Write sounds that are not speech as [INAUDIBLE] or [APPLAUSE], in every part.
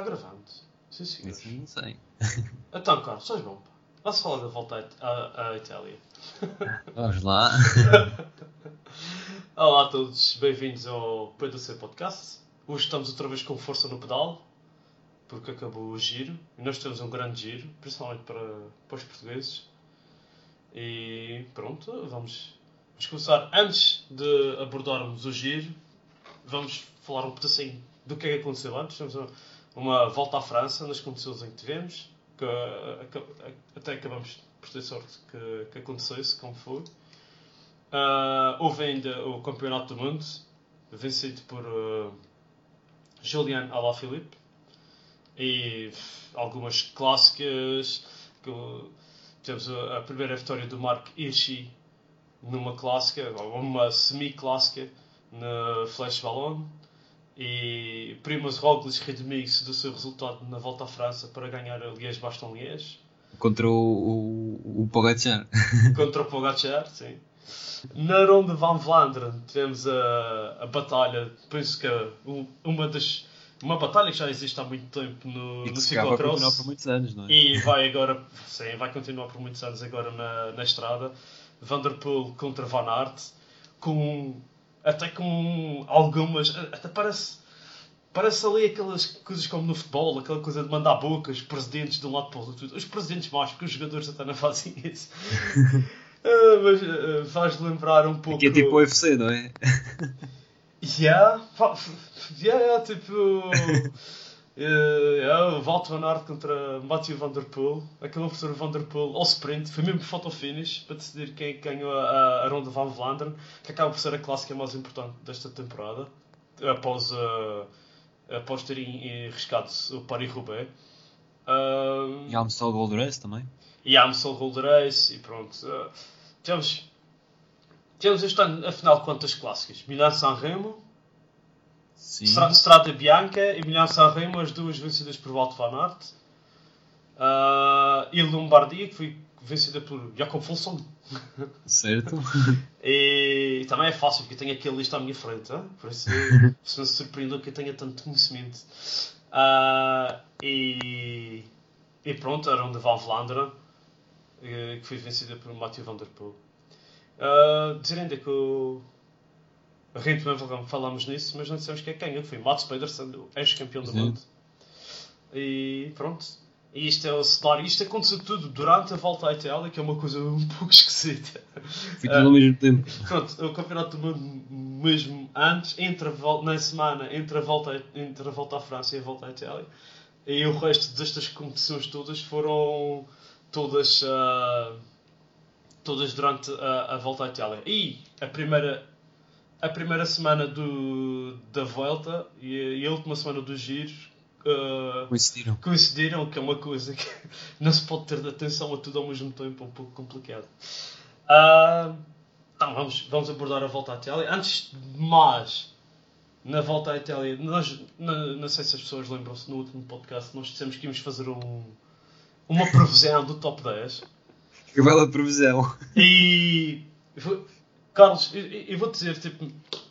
Está gravando. Sim, senhor. Isso não sei. Então, Carlos, estás bom? Vamos falar da volta à, It- à- à Itália. [LAUGHS] Vamos lá. [LAUGHS] Olá a todos, bem-vindos ao Pedro C Podcast. Hoje estamos outra vez com força no pedal, porque acabou o giro. E nós temos um grande giro, principalmente para, para os portugueses. E pronto, vamos, vamos começar. Antes de abordarmos o giro, vamos falar um pedacinho do que é que aconteceu antes. Uma, volta à França nas condições em que tivemos, que uh, aca- até acabamos por ter sorte que, que acontecesse, como foi. Ah, houve ainda o Campeonato do Mundo, vencido por ah, Julian Alaphilippe. E algumas clássicas. Que, temos a, a primeira vitória do Mark Hirschi numa clássica, uma semi-clássica, na Flash Ballon. E Primoz Roglic redimiu-se do seu resultado na volta à França para ganhar a Liège-Bastogne-Liège. Contra o, o, o Pogacar. [LAUGHS] contra o Pogacar, sim. Na Ronde van Vlaanderen tivemos a, a batalha, penso que um- uma das uma batalha que já existe há muito tempo no, E no a continuar por ciclocross muitos anos, não é? e vai agora, sim, vai continuar por muitos anos agora na, na estrada. Vanderpool contra Van Aert, com até com algumas, até parece Parece ali aquelas coisas como no futebol, aquela coisa de mandar bocas, os presidentes de um lado para o outro. Os presidentes mais, porque os jogadores até não fazem [LAUGHS] isso. Ah, mas ah, faz lembrar um pouco. Que é tipo o UFC, não é? [LAUGHS] Yeah, yeah, yeah, tipo. [LAUGHS] eh, yeah, o Walt Van Aert contra Matthew Van Der Poel. Acabou por ser o Van Der Poel ao sprint. Foi mesmo photo finish para decidir quem que ganhou a, a, a Ronda Van Vlaanderen, que acaba por ser a clássica mais importante desta temporada, após, ah, após terem eh, arriscado o Paris-Roubaix. Ah, E há Amstel Gold Race também. e a Amstel Gold Race e pronto. Uh, temos, temos este ano, afinal, quantas clássicas? Milan-San Remo, Sim. Stra- Strada Bianca e Milan-San Remo, as duas vencidas por Walt van Aert. Uh, e Lombardia, que foi vencida por Jacob Fulson. Certo. [LAUGHS] E também é fácil, porque eu tenho aqui a lista à minha frente. hein? Por isso, [LAUGHS] se me surpreendeu que eu tenha tanto conhecimento. Ah, e, e pronto, a Ronda Van Vlaanderen, eh, que foi vencida por Mathieu Van Der Poel. Ah, dizer ainda que o... Gente também falámos nisso, mas não dissemos que é quem. Foi Mats Pedersen, o ex-campeão do mundo. E pronto. E isto é o cenário. Isto aconteceu tudo durante a volta à Itália, que é uma coisa um [LAUGHS] pouco esquisita. Foi tudo ao mesmo tempo. [LAUGHS] Pronto, o campeonato do mundo mesmo antes, entre a na semana, entre a, volta, entre a volta à França e a volta à Itália. E o resto destas competições todas foram todas, ah, todas durante a, a volta à Itália. E a primeira, a primeira semana do, da volta e a, e a última semana do giro ah, Coincidiram. coincidiram, que é uma coisa que [LAUGHS] não se pode ter de atenção a tudo ao mesmo tempo, é um pouco complicado. Ah, então vamos, vamos abordar a volta à Itália. Antes de mais, na volta à Itália, nós, não, não sei se as pessoas lembram-se no último podcast, nós dissemos que íamos fazer um, uma [LAUGHS] previsão do top 10. Que bela previsão. E. [LAUGHS] Carlos, eu, eu vou dizer, tipo,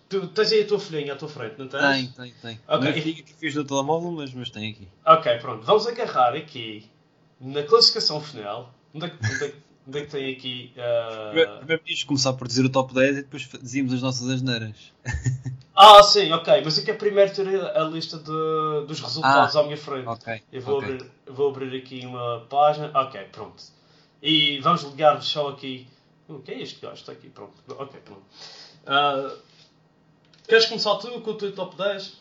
tu tens aí a tua folhinha à tua frente, não tens? Tem, tem, tem. Ok. Não fica que fiz no telemóvel, mas, mas tem aqui. Ok, pronto. Vamos agarrar aqui na classificação final. Onde é que, onde é onde é que tem aqui. ah, Primeiro primeiro podíamos começar por dizer o top 10 e depois dizíamos as nossas asneiras. [LAUGHS] Ah, sim, ok. Mas eu quero primeiro ter a lista de- dos resultados Ah, à minha frente. Ok. Eu vou, ok. abrir, eu vou abrir aqui uma página. Ok, pronto. E vamos ligar-vos só aqui O que é este gajo? Está aqui, pronto. Ok, pronto. Ah, queres começar tu com o teu top 10?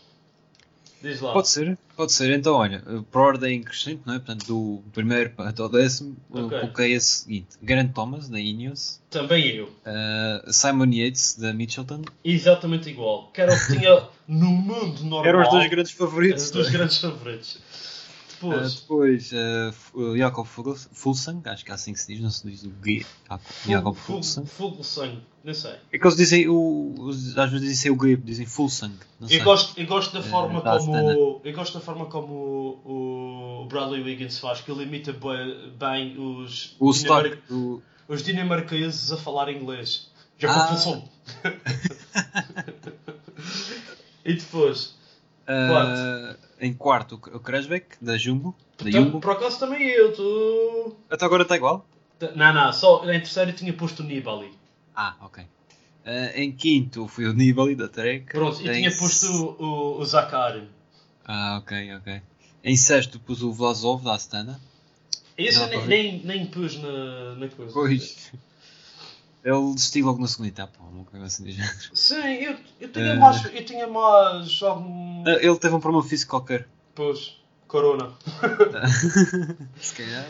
Diz lá. Pode ser, pode ser. Então, olha, por ordem crescente, não é? Portanto, do primeiro até o décimo, eu Ok. coloquei a seguinte: Grant Thomas, da Ineos, Também eu. uh, Simon Yates, da Mitchelton. Exatamente igual. Que era o que tinha no mundo normal. Eram os dois grandes Os favoritos. dois grandes favoritos. Uh, Depois, depois, uh, F- uh, Jakob Fuls- Fulsang, acho que é assim que se diz, não se diz o G. Jakob Fulsang. Fogo sangue, não sei. É que eles dizem, o, às vezes dizem o G, dizem Fulsang. Não sei. Eu gosto, eu gosto da forma da como eu gosto da forma como o, o Bradley Wiggins faz, que ele imita bem os O dinamar- Stark, o, os dinamarqueses a falar inglês. Já Ah. função. [LAUGHS] [LAUGHS] e depois, uh, em quarto, o Kresbeck, da Jumbo. Da então, Jumbo. por acaso também eu, tu. Até agora está igual? Não, não, só em terceiro eu tinha posto o Nibali. Ah, ok. Uh, em quinto foi o Nibali da Trek. Pronto, e Em tinha posto o, o, Zakarin. Ah, ok, ok. Em sexto pus o Vlasov da Astana. Esse eu nem, nem, nem pus na, na coisa. Pois. Ele desistiu logo na segunda etapa, uma coisa assim do género. Sim, eu, eu tinha Eh. mais. Eu tinha mais algum. Ah, Ele teve um problema físico qualquer. Pois, Corona. [LAUGHS] Se calhar.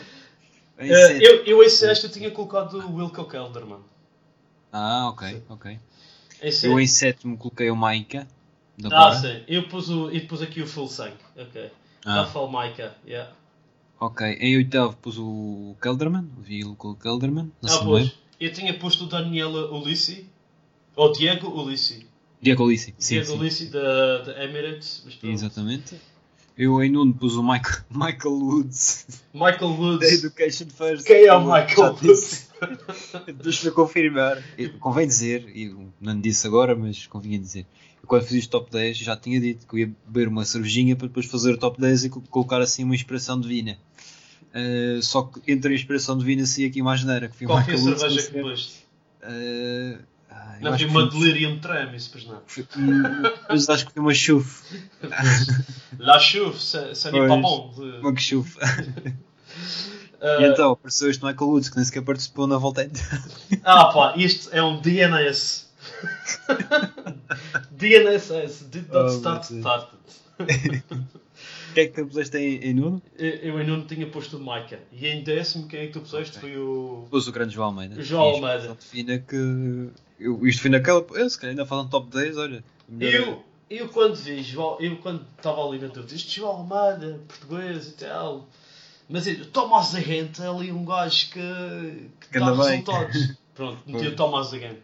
Eh, sétimo- eu, eu em sexto eu tinha colocado o Wilco Kelderman. Ah, ok, ok. Em sexto. Eu em sétimo coloquei o Maika. Ah, Bora. sim. Eu pus, o, e pus aqui o Full Sank. Ok. Ah. Rafael Maika. Yeah. Ok. Em oitavo pus o Kelderman, o Vilco Kelderman. Na Ah, pois. Eu tinha posto o Daniela Ulissi. Ou Diego Ulissi. Diego Ulissi. Sim, Diego sim. Ulissi da, da Emirates. Exatamente. Eu em nono pus o Michael, [LAUGHS] Michael Woods Michael da Woods. Education First. Quem é o Michael Woods? disse. [LAUGHS] Deixa-me confirmar. Eu- Convém dizer, e não disse agora, mas convinha dizer. Eu, quando fiz o top 10 já tinha dito que eu ia beber uma cervejinha para depois fazer o top 10 e co- colocar assim uma inspiração divina. Uh, só que entre a inspiração divina saía aqui uma geneira que foi Qual foi a cerveja que com- pus? Uh, ah, eu Não que uma foi- Delirium Tremens, pois não. foi- Mas acho que foi uma chuve. [LAUGHS] La Chouve, ça n'est pas bon. de- Uma que chuve. [LAUGHS] Ah, E então apareceu este Michael Woods que nem sequer participou na volta inteira. Ah pá, isto é um DNS. [LAUGHS] DNSS, did not Oh, start started. O que é que tu puseste em, em Nuno? Eu eu ainda não tinha posto o Maica. E em décimo, quem é que tu puseste? Ok. Foi o. Pus o grande João Almeida. O João isto Almeida. só define que. Eu, isto foi naquela. Eu, se calhar ainda fazem top 10, olha. Eu, eu quando vi, João, eu quando estava ali na dúvida, este João Almeida, português e tal. Mas ele, Tomás da Gente é ali um gajo que, que Que dá resultados. [LAUGHS] Pronto, meti o. Tomás da Gente.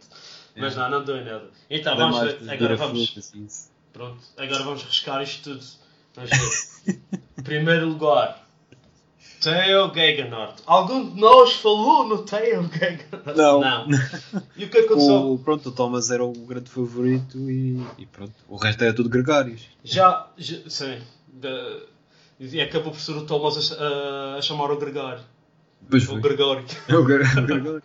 Mas É. não, não deu em nada. Então vamos Agora vamos. assim. Pronto, agora vamos riscar isto tudo. [LAUGHS] Primeiro lugar, Theo Gegenhardt. Algum de nós falou no Theo Gegenhardt? Não. [LAUGHS] E o que aconteceu? O, pronto, o Thomas era o grande favorito e, e pronto. O resto era tudo gregários. Já, já sim. Da- e acabou por ser o Thomas a, a- chamar o Gregário. Depois O foi. Gregório. [LAUGHS] O Gre- o Gregório.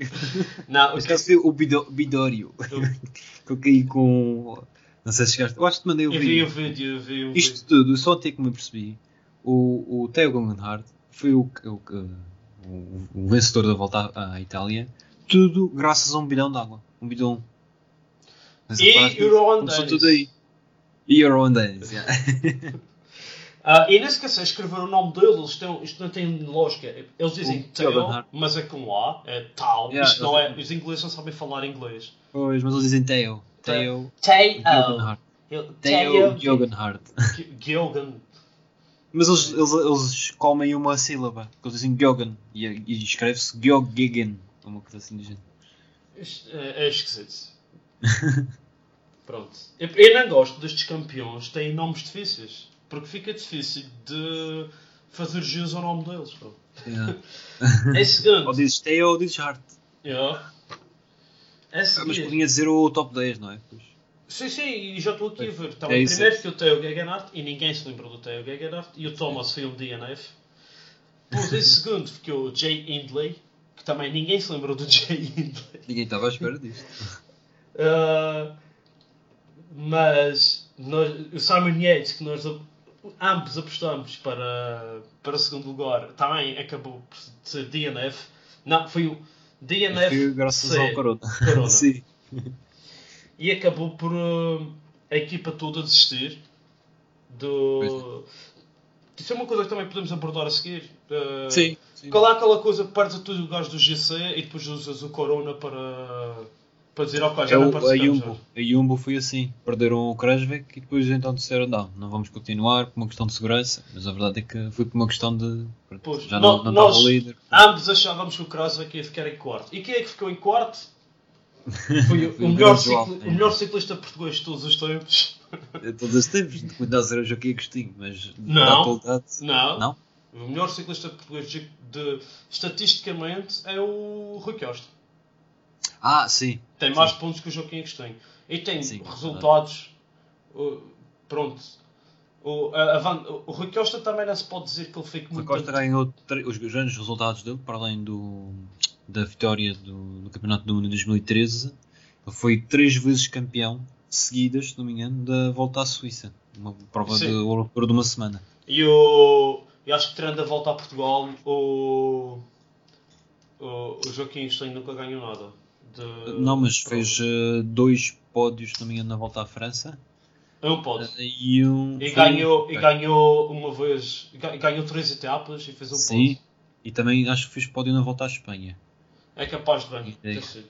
Não, o que- o Bidório. Que eu caí com. Não sei se chegaste. Eu acho que te mandei o eu vi o vídeo. vídeo, eu vi o Isto vídeo. tudo, só até que me percebi. O, o Theo Guggenhardt foi o, o, o, o vencedor da volta à, à Itália. Tudo graças a um bidão de água. Um bidão. Mas E reparaste que Euro Começou Andanis. tudo aí. E Euro Andanis, [LAUGHS] yeah. Ah, e nem se esqueça de escrever o nome dele, eles têm, isto não tem lógica. Eles dizem Theo, mas é com A, é tal. Yeah, isto não é, os ingleses não sabem falar inglês. Pois, mas eles dizem Theo. Theo Theo. Theo Guggenhardt. Gilgan. Mas eles, eles, eles comem uma sílaba. Eles dizem Gyogen. E, e escreve-se Gyogegen. Uma coisa assim do género. É, é esquisito. [LAUGHS] Pronto. Eu, eu não gosto destes campeões têm nomes difíceis. Porque fica difícil de fazer jus ao nome deles. Pronto. Yeah. [LAUGHS] É segundo. ou dizes Theo ou dizes Hart. Yeah. É Mas seguinte. podia dizer o top 10, não é? Pois. Sim, sim, e já estou aqui a ver. Então, É primeiro que o Theo Gegenhardt, e ninguém se lembra do Theo Gegenhardt, e o Thomas foi um DNF. Pus em segundo ficou o Jay Hindley, que também ninguém se lembrou do Jay Hindley. Ninguém estava à espera disto. Uh, [LAUGHS] mas nós, o Simon Yates, que nós ambos apostamos para, para segundo lugar, também acabou por ser DNF. Não, foi o. DNF Foi graças ao Corona. Corona. [LAUGHS] Sim. E acabou por uh, a equipa toda desistir do. Isso é uma coisa que também podemos abordar a seguir. Uh, Sim. sim. Qual é aquela coisa que perdes tudo o gajo do GC e depois usas o Corona para, para dizer ok, já É não o, a. Jumbo. A Jumbo foi assim. Perderam o Krasvek e depois então disseram não, não vamos continuar por uma questão de segurança. Mas a verdade é que foi por uma questão de. Pois, já não, não nós- estava líder. Ambos achávamos que o Krasvek ia ficar em quarto. E quem é que ficou em quarto? [LAUGHS] Foi o, o melhor, cicli- o melhor ciclista português de todos os tempos. De todos os tempos, de cuidar era o Joaquim Agostinho, mas Não. da atualidade. Não. Não? O melhor ciclista português de, de- estatisticamente é o Rui Costa. Ah, sim. Tem mais pontos que o Joaquim Agostinho. E tem Sim, resultados. uh, pronto. O, a- a o Rui Costa também não se pode dizer que ele fique O muito. Costa ganhou os grandes resultados dele, para além do, da vitória do, do Campeonato do Mundo em 2013. Ele foi três vezes campeão seguidas, se não me engano, da volta à Suíça. Uma prova Sim. de Ouro de uma semana. E o. Eu acho que tirando a volta a Portugal, o. O, o Joaquim Agostinho nunca ganhou nada. De- não, mas fez eh, dois pódios, se não me engano, na volta à França. Um pódio. Eh, E, um, E ganhou, e ganhou uma vez. ga- Ganhou três etapas e fez um Sim. pódio. E também acho que fez pódio na volta à Espanha. É capaz de bem É. sido.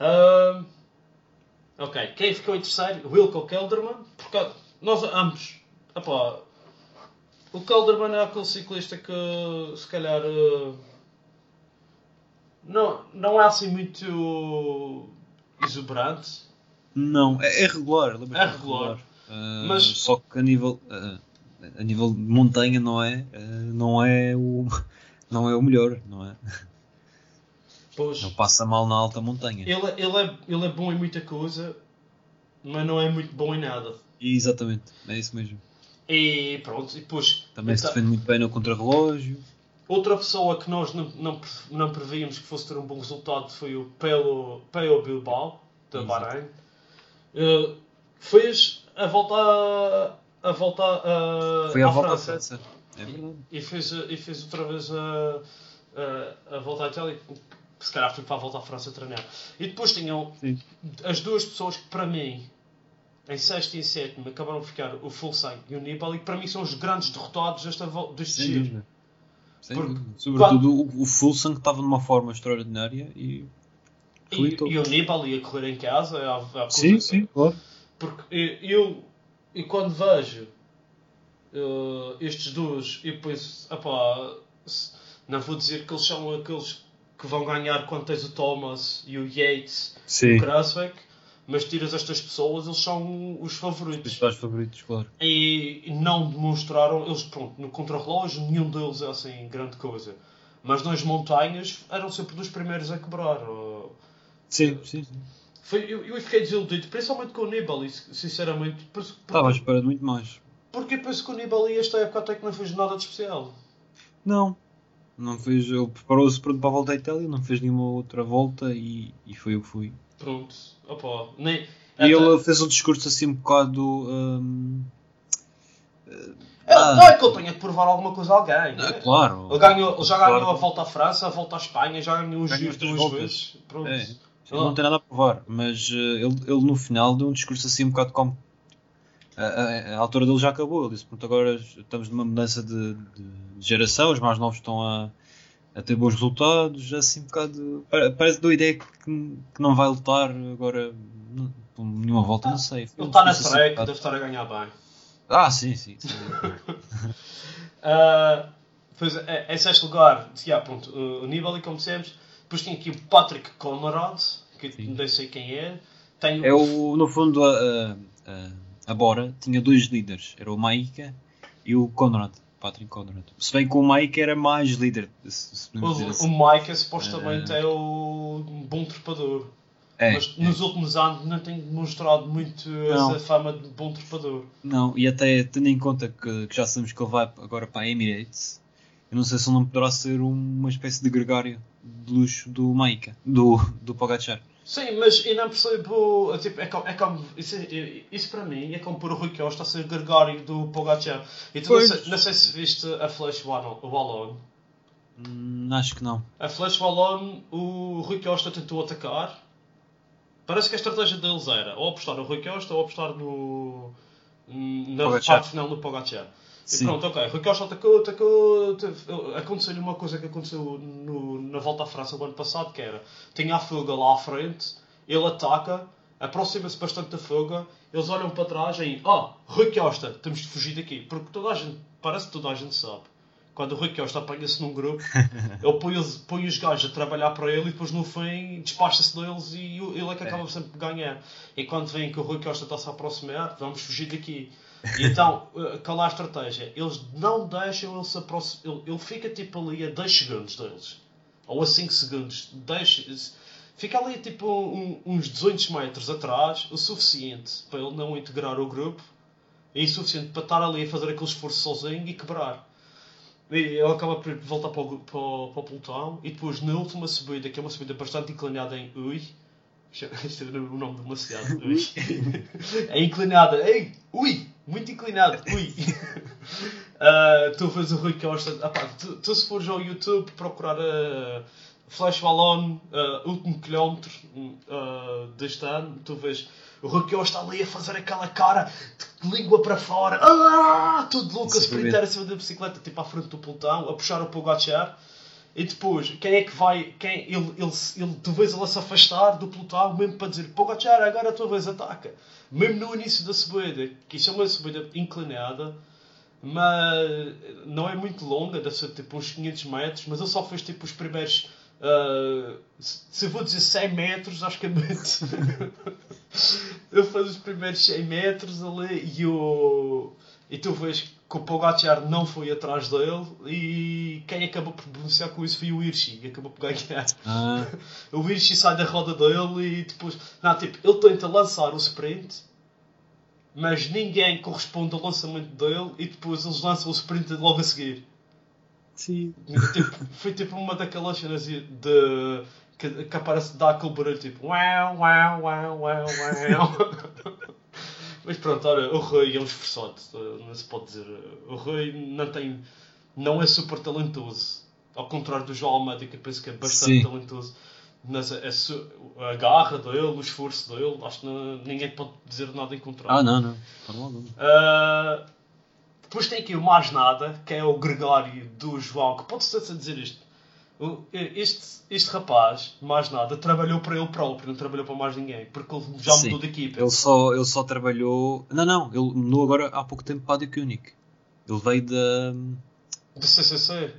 Ahm, ok, quem ficou em terceiro? Wilco Kelderman. Porque nós ambos. epá, o Kelderman é aquele ciclista que se calhar eh, não, não é assim muito exuberante. Não, é, é regular. ele É bastante regular. Ah, Mas- Só que a nível, ah, a nível de montanha não é, ah, não é o [LAUGHS] não é o melhor, não é? Pois, Não passa mal na alta montanha. ele, ele, é, ele é bom em muita coisa, mas não é muito bom em nada. E exatamente, é isso mesmo. E pronto, e depois Também se então, defende muito bem no contrarrelógio. Outra pessoa que nós não, não, não prevíamos que fosse ter um bom resultado foi o Pelo, Pelo Bilbao, da. Bahrein. Eh, fez a volta a, a volta a, Foi a à volta à França. França. É verdade. E fez, e fez outra vez a, a, a volta à Itália. Se calhar foi para a volta à França treinar. E depois tinham Sim. as duas pessoas que para mim, em sexto e em sétimo, acabaram por ficar o Fulsang e o Nibali, que para mim são os grandes derrotados desta, deste Sem giro. Sem Porque. Sobretudo o, o Fulsang estava numa forma extraordinária e. E, e o Nibali a correr em casa, Sim, sim, claro. Porque eu, eu quando vejo eh, estes dois, eu penso, epá, se- não vou dizer que eles são aqueles que vão ganhar quando tens o Thomas e o Yates e Sim. o Krasvek, mas tiras estas pessoas, eles são os Os favoritos. tais favoritos, claro. E não demonstraram, eles, pronto, no contrarrelógio nenhum deles é assim grande coisa. Mas nas montanhas eram sempre dos primeiros a quebrar. Sim, sim, sim. Foi, eu, eu fiquei desiludido, principalmente com o Nibali, sinceramente. Porque, Estava à espera de muito mais. porque penso que o Nibali esta época até que não fez nada de especial. Não. Não fez. Ele preparou-se pronto para a volta à Itália, não fez nenhuma outra volta e, e foi o que foi. Pronto, opa, nem... E ele fez um discurso assim um bocado. hum, É, ah. Não é que ele tenha que provar alguma coisa a alguém. né? claro. Ele, ganhou, ele já ganhou Claro. a volta à França, a volta à Espanha, já ganhou os Ganhou giros duas vezes. Pronto. É, sim, não tem nada a provar, mas eh, ele, ele no final deu um discurso assim um bocado como. A, a- a altura dele já acabou. Ele disse: Pronto, agora estamos numa mudança de, de geração, os mais novos estão a, a ter bons resultados. Assim, um bocado. pare- Parece que deu a ideia que, que não vai lutar agora não- por nenhuma volta, não sei. Ele está na bocado- deve estar a ganhar bem. Ah, sim, sim. sim. [LAUGHS] Ah, Pois, é, em sexto lugar, yeah, pronto, o Nibali, como dissemos. Depois tem aqui o Patrick Conrad, que Sim. nem sei quem é. Tem É o, no fundo, a, a, a, a Bora tinha dois líderes: era o Maika e o Conrad, Patrick Conrad. Se bem que o Maika era mais líder, se, se O, assim. o Mike supostamente é o bom trepador. É, mas é. nos últimos anos não tem demonstrado muito Não. essa fama de bom trepador. Não, e até tendo em conta que, que já sabemos que ele vai agora para a Emirates, eu não sei se ele não poderá ser uma espécie de gregário de luxo do Maika, do, do Pogacar. Sim, mas eu não percebo. Tipo, é como, é como, isso, é- isso para mim é como pôr o Rui Costa a ser gregário do Pogacar. E tu não sei, não sei se viste a Flash Wallon. Wallon. Hum, acho que não. A Flash Ballon, o Rui Costa tentou atacar. Parece que a estratégia deles era ou apostar no Rui Costa ou apostar no. na Pogacar. parte final no Pogacar. E Sim. pronto, ok. Rui Costa atacou, atacou. Aconteceu-lhe uma coisa que aconteceu no- na volta à França do ano passado, que era tinha a fuga lá à frente, ele ataca, aproxima-se bastante da fuga, eles olham para trás e oh, Rui Costa, temos de fugir daqui. Porque toda a gente, parece que toda a gente sabe. Quando o Rui Costa apanha-se num grupo, [LAUGHS] ele põe os, põe os gajos a trabalhar para ele e depois no fim despacha-se deles e o- ele é que acaba sempre por ganhar. E quando vem que o Rui Costa está-se a aproximar, vamos fugir daqui. Então, eh, qual é a estratégia? Eles não deixam ele se aproximar. Ele, ele fica tipo ali a 10 segundos deles. Ou a 5 segundos. Deixa, fica ali tipo um- uns 200 metros atrás, o suficiente para ele não integrar o grupo e o suficiente para estar ali a fazer aquele esforço sozinho e quebrar. E ele acaba por voltar para o, para, o, para o pelotão e depois na última subida, que é uma subida bastante inclinada em Ui, [LAUGHS] este é o nome de uma cidade, Ui, é inclinada, ei, Ui, muito inclinado, Ui. [LAUGHS] Ah, tu vês o Rui Costa, ah, pá, tu, tu se fores ao YouTube procurar a Flash Ballon, ah, último quilómetro ah, deste ano, tu vês o Rui Costa ali a fazer aquela cara de língua para fora, ah, tudo louco a sprintar em cima da bicicleta, tipo à frente do pelotão, a puxar o Pogacar. E depois, quem é que vai. Quem, ele, ele, ele, tu vês ele se afastar do pelotão, mesmo para dizer Pogacar, agora a tua vez ataca. Mesmo no início da subida, que isso é uma subida inclinada, mas não é muito longa, deve ser tipo uns 500 metros, mas ele só fez tipo os primeiros. se se eu vou dizer 100 metros, acho que é muito. [LAUGHS] ele fez os primeiros 100 metros ali e o. E tu vês que o Pogacar não foi atrás dele e quem acabou por beneficiar com isso foi o Hirschi, que acabou por ganhar. Ah, [LAUGHS] O Hirschi sai da roda dele e depois. Não, tipo, ele tenta lançar o sprint, mas ninguém corresponde ao lançamento dele e depois eles lançam o sprint logo a seguir. sim. Tipo, foi tipo uma daquelas cenas de. que, que aparece, dá aquele barulho tipo. Uau, uau, uau, uau, uau. [LAUGHS] Mas pronto, olha, o Rui é um esforçado, eh, não se pode dizer. O Rui não tem. não é super talentoso. Ao contrário do João Almeida, que eu penso que é bastante Sim. talentoso. Mas a, a garra dele, o esforço dele, acho que não- ninguém pode dizer nada em contrário. Ah, não, não. Uh, depois tem aqui o mais nada, que é o Gregório do João, que pode ser a dizer isto. Este, este rapaz, mais nada, trabalhou para ele próprio, não trabalhou para mais ninguém, porque ele já Sim. mudou de equipa. Ele só, ele só trabalhou. Não, não. Ele mudou agora há pouco tempo para a The Unique. Ele veio da. Do CCC.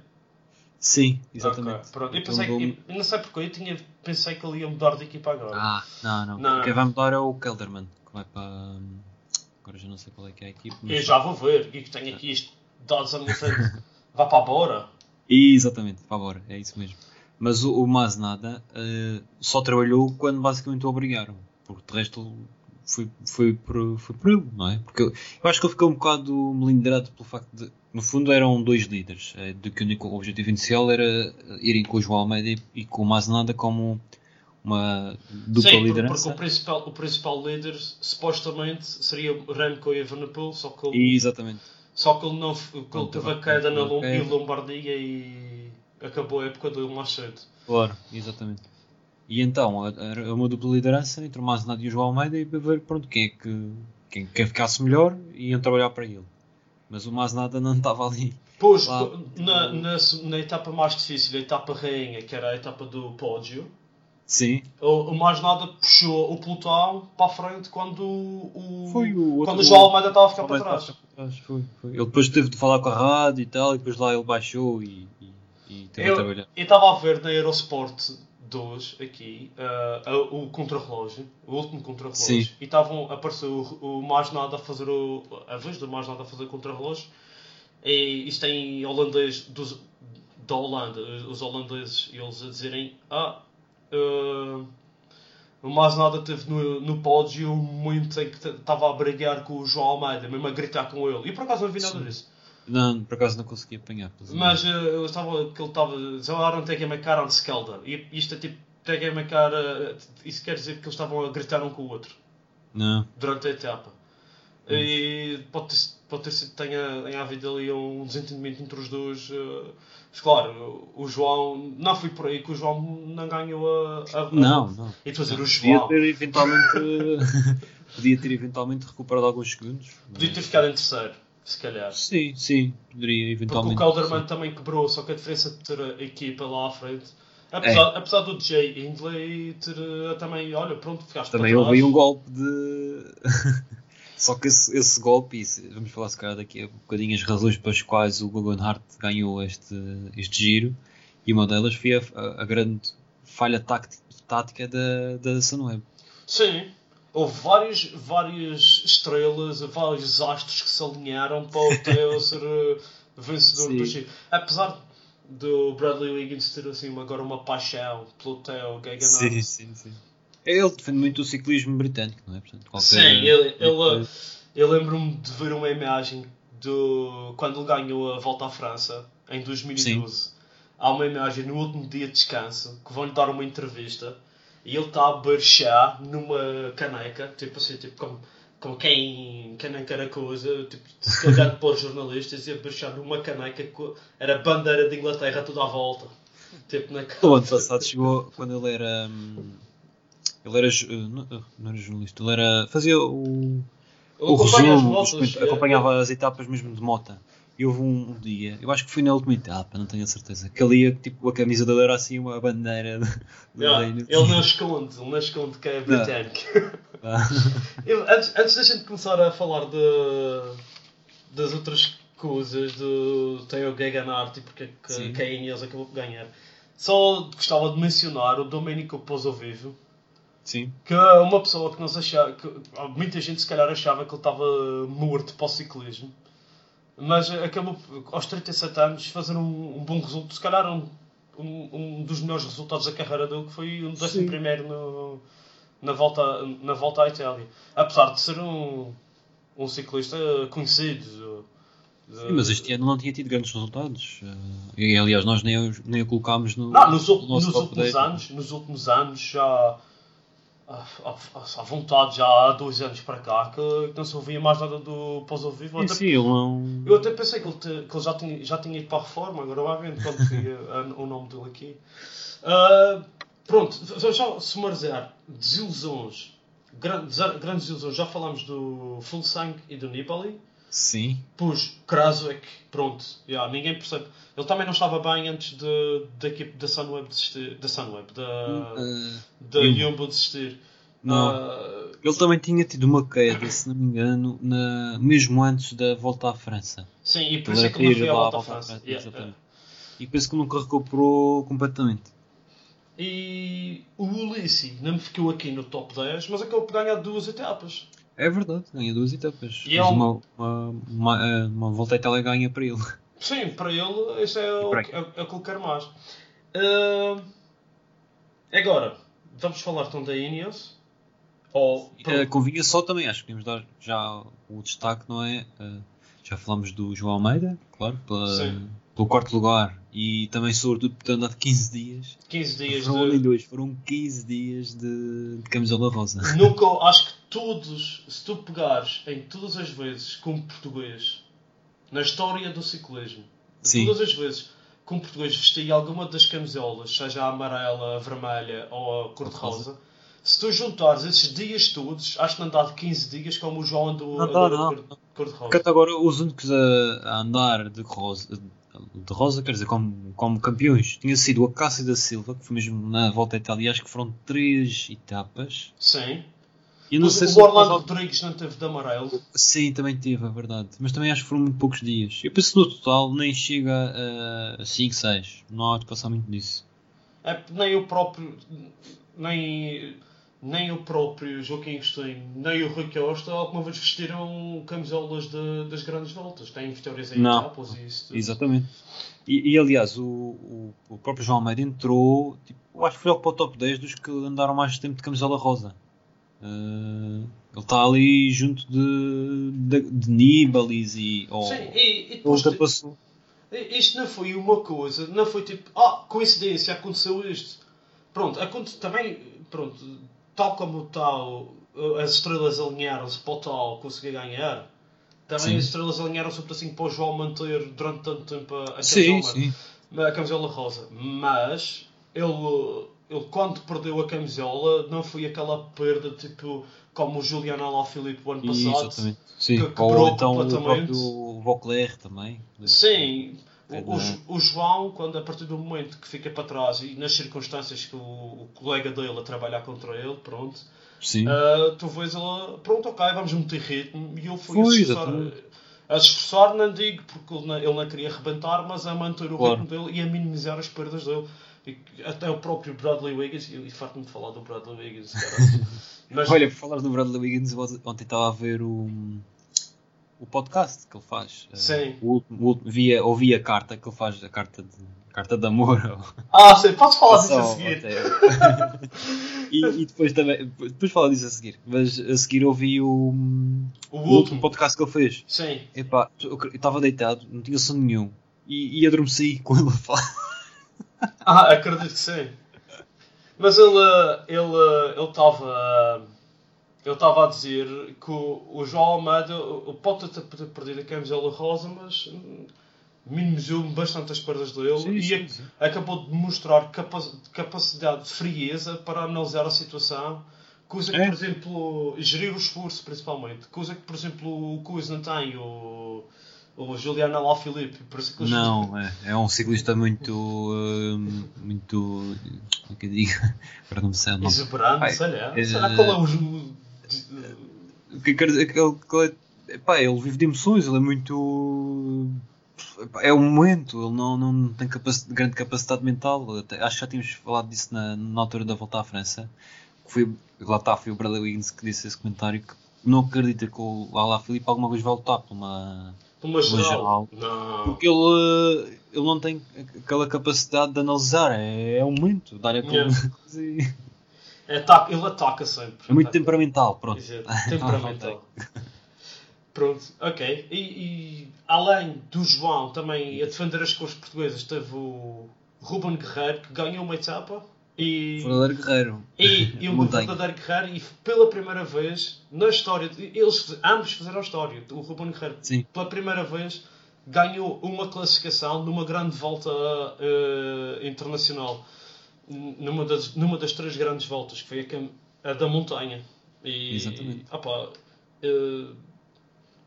Sim, exatamente. Ok, pronto. Eu, pensei, mudou- eu, não sei porque, eu tinha, pensei que ele ia mudar de equipa agora. Ah, não, não. Não. Quem vai mudar é o Kelderman, que vai para. Agora já não sei qual é que é a equipe. Eu já vou ver, e que tenho aqui isto, dados à minha frente. Vá para a Bora. Exatamente, para agora, é isso mesmo. Mas o, o Masnada eh, só trabalhou quando basicamente o obrigaram. Porque de resto foi, foi, por, foi por ele, não é? Porque eu, eu acho que ele ficou um bocado melindrado pelo facto de. No fundo eram dois líderes, eh, de que o único objetivo inicial era irem com o João Almeida e, e com o Masnada como uma dupla Sim, porque, liderança. porque o, principal, o principal líder supostamente seria Remco Evenepoel, só que ele E, exatamente. Só que ele, não, que ele teve a queda na Lom- Lombardia e acabou a época dele mais cedo. Claro, exatamente. E então, era uma dupla liderança entre o Masnada e o João Almeida e para ver pronto, quem é que quem, quem ficasse melhor e iam trabalhar para ele. Mas o Masnada não estava ali. Pois, na, na, na etapa mais difícil, a etapa rainha, que era a etapa do pódio, Sim, o, o mais nada puxou o pelotão para a frente quando o, Foi o outro- quando o João Almeida estava a ficar para trás. para trás, Foi, foi. Ele depois teve de falar com a rádio e tal, e depois lá ele baixou e, e, e teve a Eu trabalhar. eu estava a ver na Aerosport 2 aqui a- o contrarrelógio, o último contrarrelógio, e estavam apareceu o, o mais nada a fazer o, a vez do mais nada a fazer o contrarrelógio. E isto em holandês dos, da Holanda, os holandeses, eles a dizerem ah, ah, o mais nada teve no, no pódio muito em que estava a brigar com o João Almeida, mesmo a gritar com ele. E por acaso não vi nada Sim. disso. Não, por acaso não consegui apanhar. Mas eh, eu estava que ele estava ze waren tegen elkaar aan het schelden. E isto é tipo tegen elkaar. eh, isso quer dizer que eles estavam a gritar um com o outro Não, durante a etapa. E pode ter, pode ter sido tenha, tenha havido ali um desentendimento entre os dois. Uh, mas claro, o João, não foi por aí que o João não ganhou a. a não, não. E dizer, o João. Podia ter eventualmente, [LAUGHS] podia ter eventualmente recuperado alguns segundos. Podia ter ficado em terceiro, se calhar. Sim, sim, poderia eventualmente. Porque o Calderman também quebrou, só que a diferença de ter a equipa lá à frente. Apesar, é. apesar do Jay Hindley ter uh, também, olha, pronto, ficaste Também houve um golpe de. [LAUGHS] Só que esse, esse golpe, vamos falar se calhar daqui a um bocadinho as razões pelas quais o Guggenhardt ganhou este, este giro, e uma delas foi a, a grande falha tática, da, da Sunweb. Sim, houve várias, várias estrelas, vários astros que se alinharam para o Theo ser uh, vencedor Sim. do giro. Apesar do Bradley Wiggins ter assim agora uma paixão pelo Theo Gaganato. Sim, sim, sim. Ele defende muito o ciclismo britânico, não é? Portanto, qualquer... Sim, ele, ele, eu lembro-me de ver uma imagem do quando ele ganhou a volta à França em 2012. Sim. Há uma imagem no último dia de descanso que vão-lhe dar uma entrevista e ele está a beber chá numa caneca, tipo assim, tipo como, como quem, quem não quer a coisa, tipo, se olhando para os jornalistas e a beber chá numa caneca que era bandeira de Inglaterra toda à volta. Tipo, na O ano passado chegou quando ele era. Hum, ele era. Não, não era jornalista, ele era. fazia o o resumo, motos, acompanhava é. as etapas mesmo de mota. E houve um, um, dia, eu acho que foi na última etapa, não tenho a certeza, que ali tipo, a camisa dele era assim uma bandeira do reino. Ele não esconde, ele não esconde que é britânico. [LAUGHS] Ah. [LAUGHS] eu, antes, antes da gente começar a falar de, das outras coisas do Theo Gaganart e porque que, que a Ineos acabou por ganhar, só gostava de mencionar o Domenico Pozzovivo, Sim. Que é uma pessoa que nós achava, que muita gente se calhar achava que ele estava morto para o ciclismo, mas acabou aos 37 anos fazer um, um bom resultado, se calhar um, um, um, dos melhores resultados da carreira dele, que foi um 11 primeiro no, na, volta, na volta à Itália. Apesar de ser um, um ciclista conhecido. Sim, mas este ano não tinha tido grandes resultados. Eh, e, aliás, nós nem, o, nem o colocámos no. Não, nos, no nos últimos anos, nos últimos anos já à vontade já há dois anos para cá que não se ouvia mais nada do pós-ouvido. Sim, sim, eu, não... eu até pensei que ele, te, que ele já, tinha, já tinha ido para a reforma, agora vai vendo quando [LAUGHS] vi o nome dele aqui. Uh, pronto, já sumarizar, desilusões, grandes, grandes desilusões, já falámos do Fulsang e do Nibali. Sim. Pus Kraswick, pronto, yeah, ninguém percebe. Ele também não estava bem antes de, da equipe da Sunweb desistir, da Sunweb, da, uh, da Jumbo desistir. Não. Uh, ele também tinha tido uma queda, se não me engano, na, mesmo antes da volta à França. Sim, e por isso é que não foi a volta à França. França yeah. E penso que nunca recuperou completamente. E o Ulissi não me ficou aqui no top 10, mas acabou por ganhar duas etapas. É verdade, ganha duas etapas. E é um... uma, uma, uma, eh, volta a Itália ganha para ele. Sim, para ele isso é, o, é, é o que ele quer mais. Uh, agora, vamos falar então da Ineos. Ou, uh, convinha só também, acho que podemos dar já o destaque, não é? Uh, já falamos do João Almeida, claro, pela, pelo quarto lugar e também sobretudo por ter andado 15 dias. 15 dias foram de... dois, foram 15 dias de, de camisola rosa. Nunca, acho que todos, se tu pegares em todas as vezes como português, na história do ciclismo, Sim. todas as vezes como português vesti alguma das camisolas, seja a amarela, a vermelha ou a cor-de-rosa, se tu juntares esses dias todos, acho que não dá de 15 dias como o João andou não, não, não. cor-de-rosa. Porque agora os únicos a, a andar de rosa, de rosa, quer dizer, como, como campeões, tinha sido a Cássio da Silva, que foi mesmo na volta à Itália, acho que foram três etapas. Sim. E não sei o se Orlando Rodrigues não teve de amarelo. Sim, também teve, é verdade. Mas também acho que foram muito poucos dias. Eu penso que no total nem chega a 5, 6. Não há de passar muito disso. É, nem o próprio. Nem nem o próprio Joaquim Agostinho, nem o Rui Costa alguma vez vestiram camisolas de, das grandes voltas. Têm vitórias em etapas e isso tudo. Exatamente. E, e aliás, o, o, o, próprio João Almeida entrou, tipo, eu acho que foi logo para o top 10 dos que andaram mais tempo de camisola rosa. Uh, ele está ali junto de, de, de Nibalis e. Oh, Sim, e, e depois, Isto não foi uma coisa, não foi tipo, ah, coincidência, aconteceu isto. Pronto, aconteceu também, pronto, tal como o tal, as estrelas alinharam-se para o tal conseguir ganhar, Também Sim. as estrelas alinharam-se um assim para o João manter durante tanto tempo a, a Sim, camisola, sim. a camisola rosa. Mas ele, ele quando perdeu a camisola não foi aquela perda tipo como o Juliano Alaphilippe o ano passado. Exatamente. Sim. que quebrou Ou então o completamente. Vauclair também. Sim, o, o, João, quando a partir do momento que fica para trás e nas circunstâncias que o, o colega dele a trabalhar contra ele, pronto, Sim. ah, tu vês ele, pronto, ok, vamos meter ritmo e eu fui Foi, a esforçar, exatamente. a esforçar, não digo porque ele não, ele não queria arrebentar, mas a manter o Claro. ritmo dele e a minimizar as perdas dele. E até o próprio Bradley Wiggins, e farto-me de falar do Bradley Wiggins, [LAUGHS] mas Olha, por falar do Bradley Wiggins, ontem estava a ver o, o podcast que ele faz. Eh, Sim. O o via, ouvi a carta que ele faz, a carta de, carta de amor. Ah, sim, podes falar disso a seguir. [LAUGHS] E, e depois também, depois falo disso a seguir. Mas a seguir ouvi o, O o último podcast que ele fez. Sim. Epá, eu estava deitado, não tinha sono nenhum. E, e adormeci [LAUGHS] com ele a falar. Ah, acredito que sim. Mas ele ele ele estava ele estava a dizer que o, o João Almeida pode ter perdido a camisola rosa, mas hum, minimizou bastante as perdas dele Sim, e sim, sim. acabou de mostrar capa- capacidade de frieza para analisar a situação. Coisa que, É. por exemplo, gerir o esforço principalmente. Coisa que, por exemplo, o Coisa não tem, o, o Juliano Alaphilippe. Por eles- Não, [LAUGHS] é, é um ciclista muito. hum, muito. Como é que eu digo? [LAUGHS] Agora não me sei o nome. Exuberante, sei lá. é- lá qual é o. O que quer dizer que ele, que ele, é- epá, ele vive de emoções, ele é muito. epá, É o momento, ele não, não tem capaci- grande capacidade mental. Até- acho que já tínhamos falado disso na, na altura da volta à França. Que foi, lá está, foi o Bradley Wiggins que disse esse comentário que não acredita que o Ala Filipe alguma vez vai lutar por uma. Uma geral. geral. Não. Porque ele, eh, ele não tem aquela capacidade de analisar, é, é o momento, dar aquela Yeah. coisa e- É, ta- ele ataca sempre. É muito Ataca. temperamental, pronto. Exato, [LAUGHS] Temperamental. Pronto, ok. E, e além do João, também a defender as cores portuguesas, teve o Ruben Guerreiro, que ganhou uma etapa. E, Verdadeiro guerreiro. e, [LAUGHS] e um verdadeiro guerreiro, e pela primeira vez na história, eles ambos fizeram história. O Ruben Guerreiro, Sim. pela primeira vez, ganhou uma classificação numa grande volta eh, internacional. Numa das, numa das três grandes voltas, que foi a, a da montanha. E, Exatamente. opá, eh,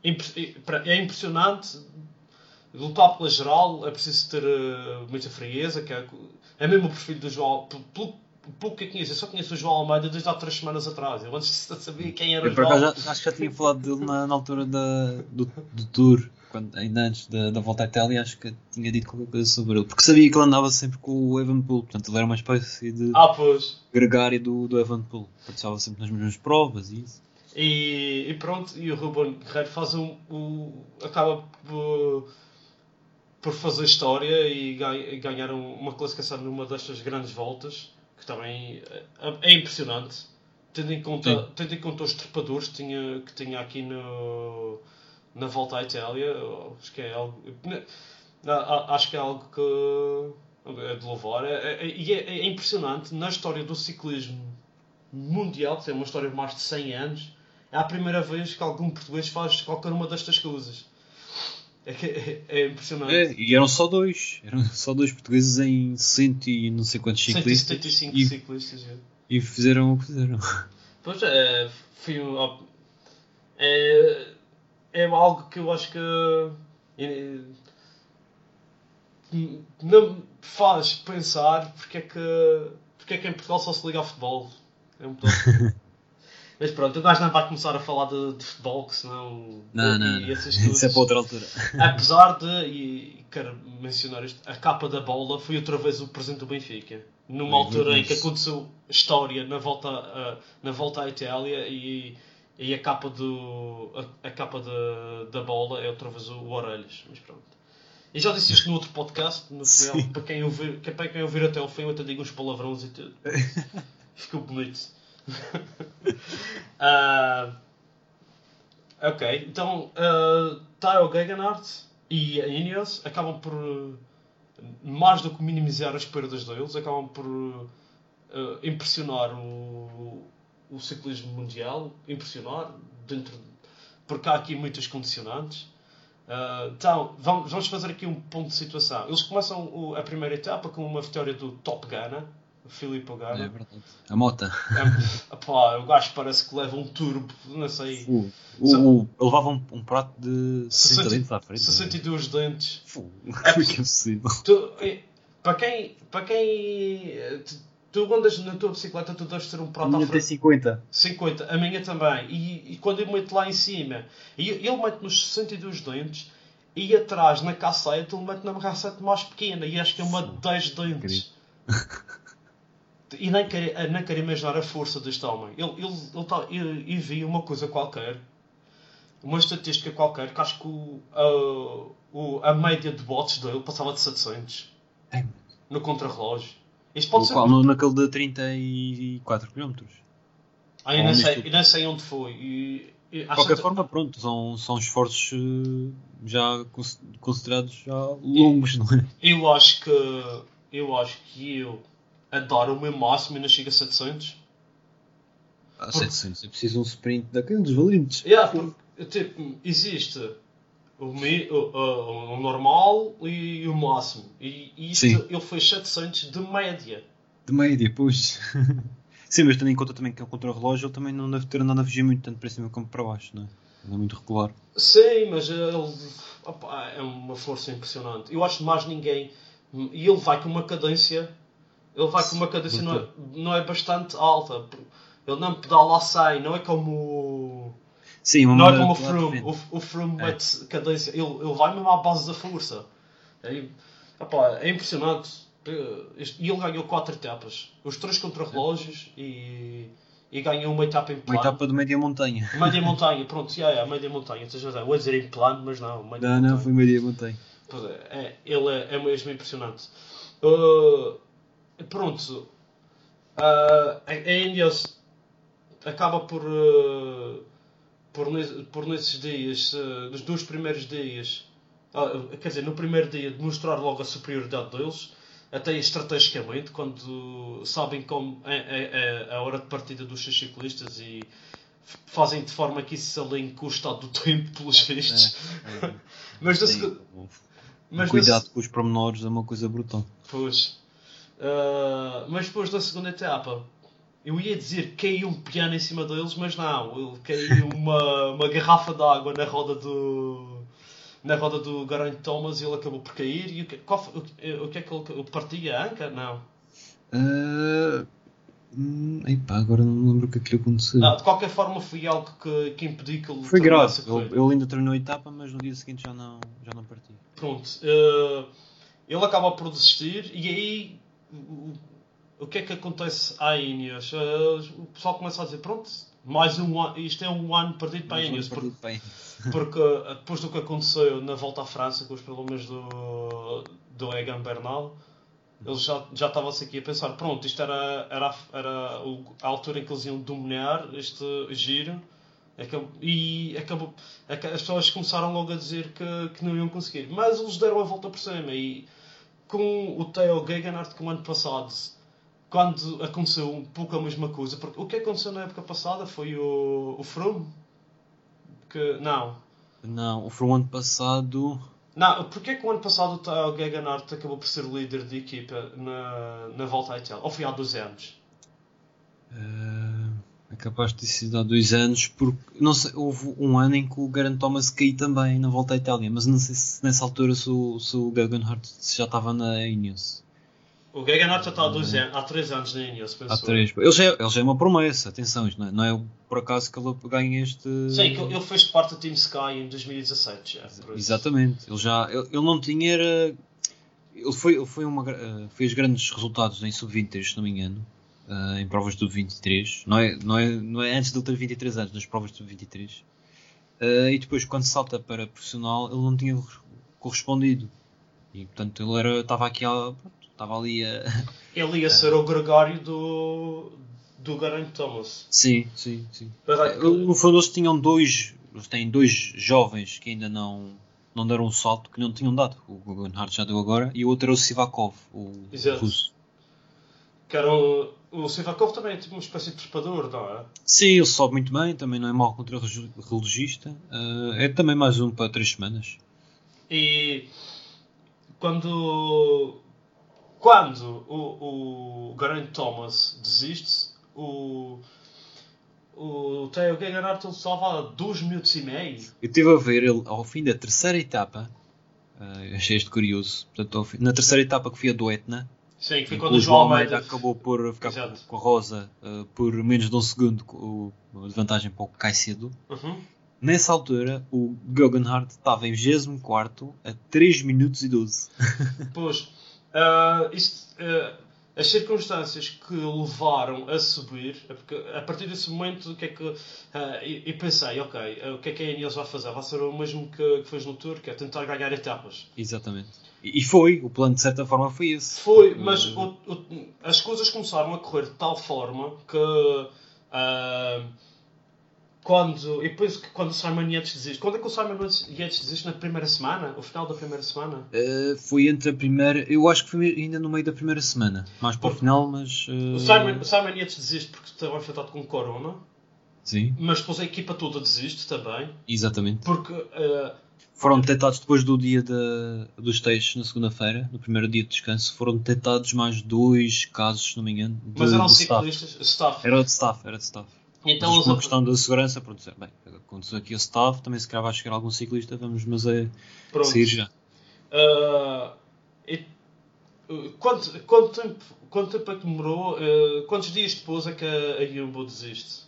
impre- é impressionante lutar pela geral é preciso ter eh, muita frieza que é, é mesmo o perfil do João pelo, pouco que eu conheço, eu só conheço o João Almeida desde há três semanas atrás eu antes [LAUGHS] sabia quem era Eu o João acaso acho que já tinha falado dele na, na altura da, do, do tour, quando, ainda antes da, da volta à Itália, acho que tinha dito qualquer coisa sobre ele. Porque sabia que ele andava sempre com o Evanpool, portanto ele era uma espécie de ah pois gregário do, do Evanpool. Participava sempre nas mesmas provas e isso. e, e pronto, e o Ruben Guerreiro faz um, um- acaba por, por fazer história e ganha- ganhar um- uma classificação numa destas grandes voltas que também é, é impressionante tendo em conta, Sim. tendo em conta os trepadores que tinha, que tinha aqui no, na volta à Itália acho que é algo acho que é algo que é de louvar É- é- e é, é impressionante na história do ciclismo mundial, que é uma história de mais de 100 anos, é a primeira vez que algum português faz qualquer uma destas coisas. É, é, é impressionante. É, e eram só dois. Eram só dois portugueses em cento e não sei quantos ciclistas. 175 E, ciclistas. é. e fizeram o que fizeram. Pois é, foi é, é algo que eu acho que é, não me faz pensar porque é que porque é que em Portugal só se liga ao futebol. É um bocado- [LAUGHS] Mas pronto, o gajo não vai começar a falar de, de futebol, que senão. Não, não, não. essas [LAUGHS] Isso é coisas. para outra altura. [LAUGHS] Apesar de, e quero mencionar isto, a capa da bola foi outra vez o presente do Benfica. Numa É altura em que aconteceu história na volta, a- na volta à Itália e, e a capa, do, a, a capa da, da bola é outra vez o, o Orelhas. Mas pronto. E já disse isto no outro podcast, no final, para quem, ouvir, que- para quem ouvir até ao fim, eu até digo uns palavrões e tudo. [LAUGHS] Ficou bonito. [LAUGHS] Ah, ok, então uh, Taro Gegenhardt e a Ineos acabam por, uh, mais do que minimizar as perdas deles, acabam por uh, impressionar o, o ciclismo mundial, impressionar dentro porque há aqui muitas condicionantes. Uh, então, vamos, vamos fazer aqui um ponto de situação. Eles começam o, a primeira etapa com uma vitória do Top Gunner, o Filipe Gana. É verdade. A mota. É, pá, o gajo parece que leva um turbo, não sei. O, o, o, ele levava um, um, prato de 60 dentes à frente. 62 é? dentes. É que é possível? Tu, para quem. Para quem tu andas na tua bicicleta, tu deves ter um prato à frente. tem 50. 50, a minha também. E, e quando eu meto lá em cima, e ele mete nos 62 dentes, e atrás na cassete, ele mete na cassete mais pequena, e acho que é uma de 10 dentes. [LAUGHS] e nem quero, nem quero imaginar a força deste homem. Ele, ele, ele, tá, ele, ele via uma coisa qualquer, uma estatística qualquer, que acho que o, a, o, a média de bots dele passava de 700 é. no contrarrelógio. Isto pode ser. Qual, no, naquele de 34 km. Ah, eu não, sei, eu não sei onde foi. E, de qualquer forma, pronto, são, são esforços eh, já considerados já longos, não é? Eu acho que eu acho que eu adoro o meu máximo e não chego a 700. Ah, 700 é preciso um sprint daqueles valentes. Yeah, porque, tipo, existe o, me, o, o, o, normal e o máximo. E, e isto Sim. ele fez 700 de média. De média, pois. [LAUGHS] Sim, mas tendo em conta também que é o contra-relógio, ele também não deve ter andado a fugir muito tanto para cima como para baixo, não é? Não é muito regular. Sim, mas ele opa, é uma força impressionante. Eu acho que mais ninguém. E ele vai com uma cadência. Ele vai com uma cadência não é, não é bastante alta. Ele não pedala a 100, não é como Sim, uma não é como o Froome. O, o Froome é. mete cadência. Ele, ele vai mesmo à base da força. É, opa, é impressionante. E ele ganhou 4 etapas. Os 3 contra-relógios e, e ganhou uma etapa em plano. Uma etapa de média montanha. Média [LAUGHS] montanha, pronto. Yeah, yeah, média montanha. Eu vou dizer em plano, mas não. Não, montanha. não, foi média montanha. Pois é, é, ele é, é mesmo impressionante. Uh, pronto. Uh, a Indias acaba por... Uh, por, por nesses dias, uh, nos dois primeiros dias, uh, quer dizer, no primeiro dia, demonstrar logo a superioridade deles, até estrategicamente, quando sabem como é, é, é a hora de partida dos seus ciclistas e fazem de forma que isso se alinhe com o estado do [LAUGHS] tempo, pelos vistos. É, é, [LAUGHS] mas, Sim, mas cuidado com os promenores é uma coisa brutal. Pois. Uh, mas depois da segunda etapa, eu ia dizer que caiu um piano em cima deles, mas não. Caiu [LAUGHS] uma, uma garrafa de água na roda do. Na roda do Garante Thomas e ele acabou por cair. E o que, qual, o, o que é que ele. Partia a anca? Não. Uh, hum, epá, agora não me lembro o que aquilo aconteceu. Não, de qualquer forma foi algo que, que impediu que ele. Foi grave. Ele, ele, ainda terminou a etapa, mas no dia seguinte já não, já não partiu. Pronto. Uh, ele acaba por desistir e aí o que é que acontece à Ineos? Uh, o pessoal começa a dizer, pronto, mais um ano, isto é um ano perdido para a Ineos. [LAUGHS] Porque, porque uh, depois do que aconteceu na volta à França, com os problemas do, do Egan Bernal, eles já, já estavam-se aqui a pensar, pronto, isto era, era, era a altura em que eles iam dominar este giro. E acabou, as pessoas começaram logo a dizer que, que não iam conseguir. Mas eles deram a volta por cima. E com o Theo Gegenhardt, que o ano passado quando aconteceu um pouco a mesma coisa, porque o que aconteceu na época passada foi o, o Froome. Que, não. Não, o Froome ano passado. Não, porque é que o ano passado o Gegenhardt acabou por ser líder de equipa na, na volta à Itália? Ou foi há dois anos? Uh, é capaz de ter sido há dois anos, porque não sei, houve um ano em que o Geraint Thomas caiu também na volta à Itália, mas não sei se nessa altura se o, se o Gegenhardt já estava na Ineos. O Gegenhardt já está há, dois anos, há três anos na Ineos, pensou. Há três. Ele já, é, ele já é uma promessa, atenção, não é, não é por acaso que ele ganha este... Sim, ele fez parte do Team Sky em 2017 já. Exatamente, ele já, ele, ele não tinha... Era, ele foi, ele foi uma, uh, fez grandes resultados em sub-23, se não me engano, uh, em provas de sub-23, não é, não, é, não é antes de ele ter 23 anos, nas provas de sub-23. Uh, eh, e depois, quando salta para profissional, ele não tinha correspondido. E portanto ele era, estava aqui a, Estava ali a. Ele ia ser o Gregório do. do Geraint Thomas. Sim, sim, sim. No fundo eles tinham dois. Eles têm dois jovens que ainda não, não deram um salto, que não tinham dado. O Guggenhardt já deu agora, e o outro era o Sivakov, o Exato. russo. Que eram, o Sivakov também é tipo uma espécie de trepador, não é? Sim, ele sobe muito bem, também não é mau contra o relogista. Eh, é também mais um para três semanas. E quando, quando o, o Geraint Thomas desiste, o, o Theo ele salva 2 minutos e meio. Eu estive a ver ele ao fim da terceira etapa. eh, achei este curioso. Portanto, fim- na terceira etapa que foi a do Etna, Sim, que foi quando o João Almeida acabou por ficar Exato. com a Rosa eh, por menos de um segundo, com o- a vantagem para o Caicedo. Uhum. Nessa altura, o Guggenhardt estava em 24 a 3 minutos e 12. Pois, isto, ah, as circunstâncias que levaram a subir, é porque a partir desse momento, o que é que. ah, e, pensei, ok, o que é que a Ineos vai fazer? Vai ser o mesmo que, que fez no Tour, que é tentar ganhar etapas. Exatamente. E, e foi, o plano de certa forma foi esse. Foi, mas o- o- as coisas começaram a correr de tal forma que. ah, quando, e depois quando o Simon Yates desiste, quando é que o Simon Yates desiste na primeira semana? O final da primeira semana? eh, foi entre a primeira. Eu acho que foi ainda no meio da primeira semana. Mais para o final, mas. eh, O Simon, o Simon Yates desiste porque estava afetado com corona. Sim, Mas depois a equipa toda desiste também, exatamente. porque eh, Foram detectados depois do dia da- dos testes na segunda-feira, no primeiro dia de descanso, foram detectados mais dois casos, se não me engano. De, mas eram de staff. ciclistas, staff. Era de staff, era de staff. Então Mas uma questão da segurança, pronto, bem, aconteceu aqui o staff, também se calhar vai chegar algum ciclista, vamos, mas é pronto. sair já. Eh, e, quanto, quanto, tempo, quanto tempo é que demorou? eh, quantos dias depois é que a, a Jumbo desiste?